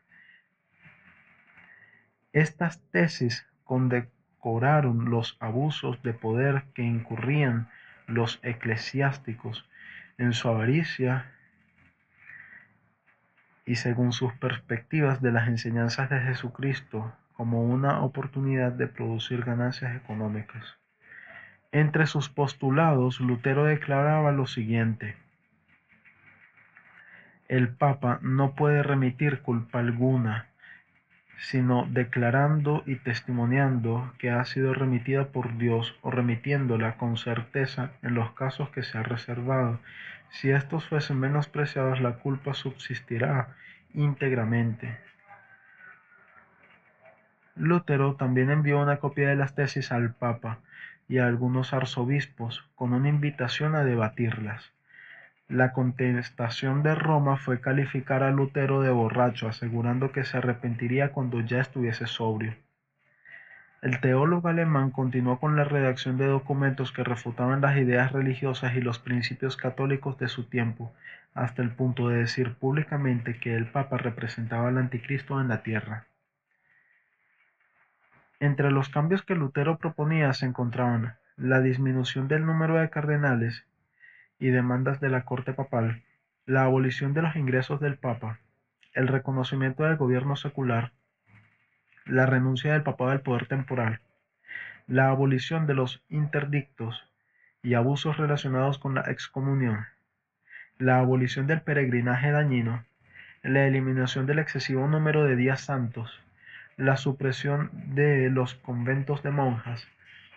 Speaker 7: Estas tesis condecoraron los abusos de poder que incurrían los eclesiásticos en su avaricia y según sus perspectivas de las enseñanzas de Jesucristo como una oportunidad de producir ganancias económicas. Entre sus postulados, Lutero declaraba lo siguiente. El Papa no puede remitir culpa alguna, sino declarando y testimoniando que ha sido remitida por Dios o remitiéndola con certeza en los casos que se ha reservado. Si estos fuesen menospreciados, la culpa subsistirá íntegramente. Lutero también envió una copia de las tesis al Papa y a algunos arzobispos con una invitación a debatirlas. La contestación de Roma fue calificar a Lutero de borracho, asegurando que se arrepentiría cuando ya estuviese sobrio. El teólogo alemán continuó con la redacción de documentos que refutaban las ideas religiosas y los principios católicos de su tiempo, hasta el punto de decir públicamente que el Papa representaba al anticristo en la tierra. Entre los cambios que Lutero proponía se encontraban la disminución del número de cardenales y demandas de la corte papal, la abolición de los ingresos del Papa, el reconocimiento del gobierno secular, la renuncia del papado al poder temporal, la abolición de los interdictos y abusos relacionados con la excomunión, la abolición del peregrinaje dañino, la eliminación del excesivo número de días santos, la supresión de los conventos de monjas,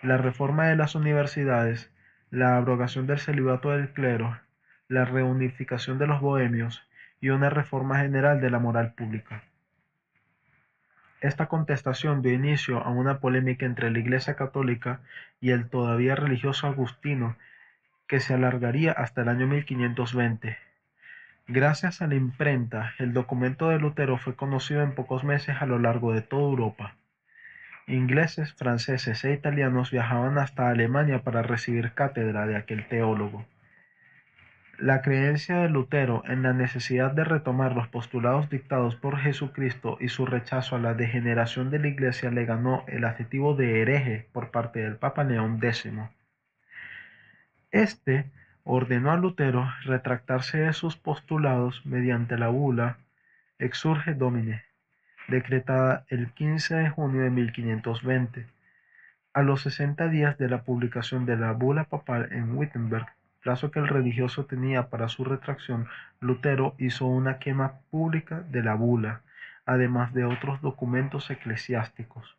Speaker 7: la reforma de las universidades, la abrogación del celibato del clero, la reunificación de los bohemios y una reforma general de la moral pública. Esta contestación dio inicio a una polémica entre la Iglesia católica y el todavía religioso Agustino, que se alargaría hasta el año 1520. Gracias a la imprenta, el documento de Lutero fue conocido en pocos meses a lo largo de toda Europa. Ingleses, franceses e italianos viajaban hasta Alemania para recibir cátedra de aquel teólogo. La creencia de Lutero en la necesidad de retomar los postulados dictados por Jesucristo y su rechazo a la degeneración de la Iglesia le ganó el adjetivo de hereje por parte del Papa León X. Este ordenó a Lutero retractarse de sus postulados mediante la bula Exurge Domine, decretada el 15 de junio de 1520. A los 60 días de la publicación de la bula papal en Wittenberg, plazo que el religioso tenía para su retracción, Lutero hizo una quema pública de la bula, además de otros documentos eclesiásticos.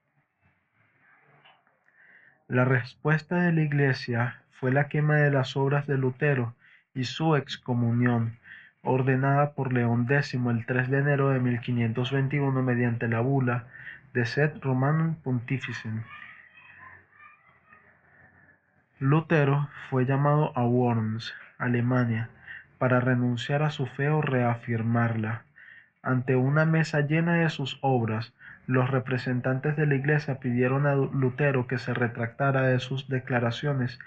Speaker 7: La respuesta de la Iglesia fue la quema de las obras de Lutero y su excomunión, ordenada por León X el 3 de enero de 1521 mediante la bula de Sed Romanum Pontificem. Lutero fue llamado a Worms, Alemania, para renunciar a su fe o reafirmarla. Ante una mesa llena de sus obras, los representantes de la Iglesia pidieron a Lutero que se retractara de sus declaraciones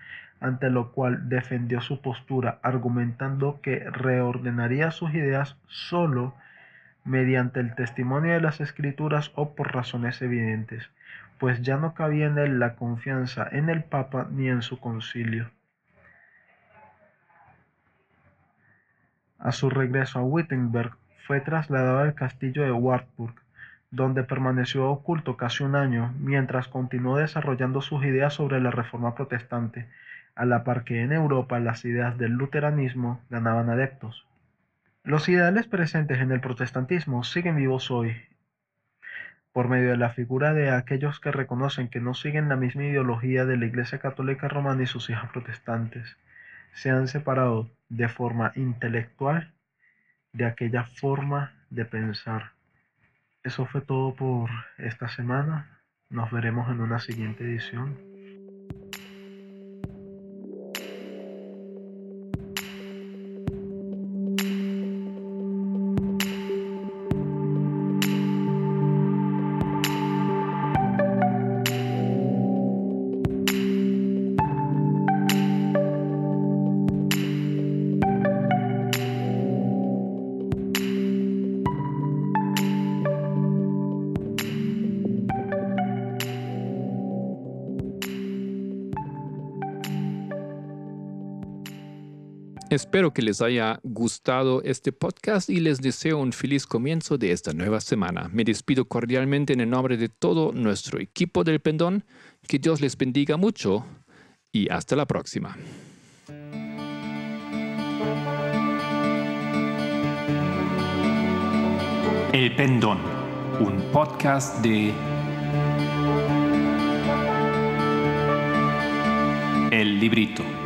Speaker 7: ante lo cual defendió su postura, argumentando que reordenaría sus ideas solo mediante el testimonio de las escrituras o por razones evidentes, pues ya no cabía en él la confianza en el Papa ni en su concilio. A su regreso a Wittenberg fue trasladado al castillo de Wartburg, donde permaneció oculto casi un año mientras continuó desarrollando sus ideas sobre la reforma protestante, a la par que en Europa las ideas del luteranismo ganaban adeptos. Los ideales presentes en el protestantismo siguen vivos hoy, por medio de la figura de aquellos que reconocen que no siguen la misma ideología de la Iglesia Católica Romana y sus hijas protestantes. Se han separado de forma intelectual de aquella forma de pensar. Eso fue todo por esta semana. Nos veremos en una siguiente edición.
Speaker 2: Espero que les haya gustado este podcast y les deseo un feliz comienzo de esta nueva semana. Me despido cordialmente en el nombre de todo nuestro equipo del Pendón. Que Dios les bendiga mucho y hasta la próxima.
Speaker 1: El Pendón, un podcast de El Librito.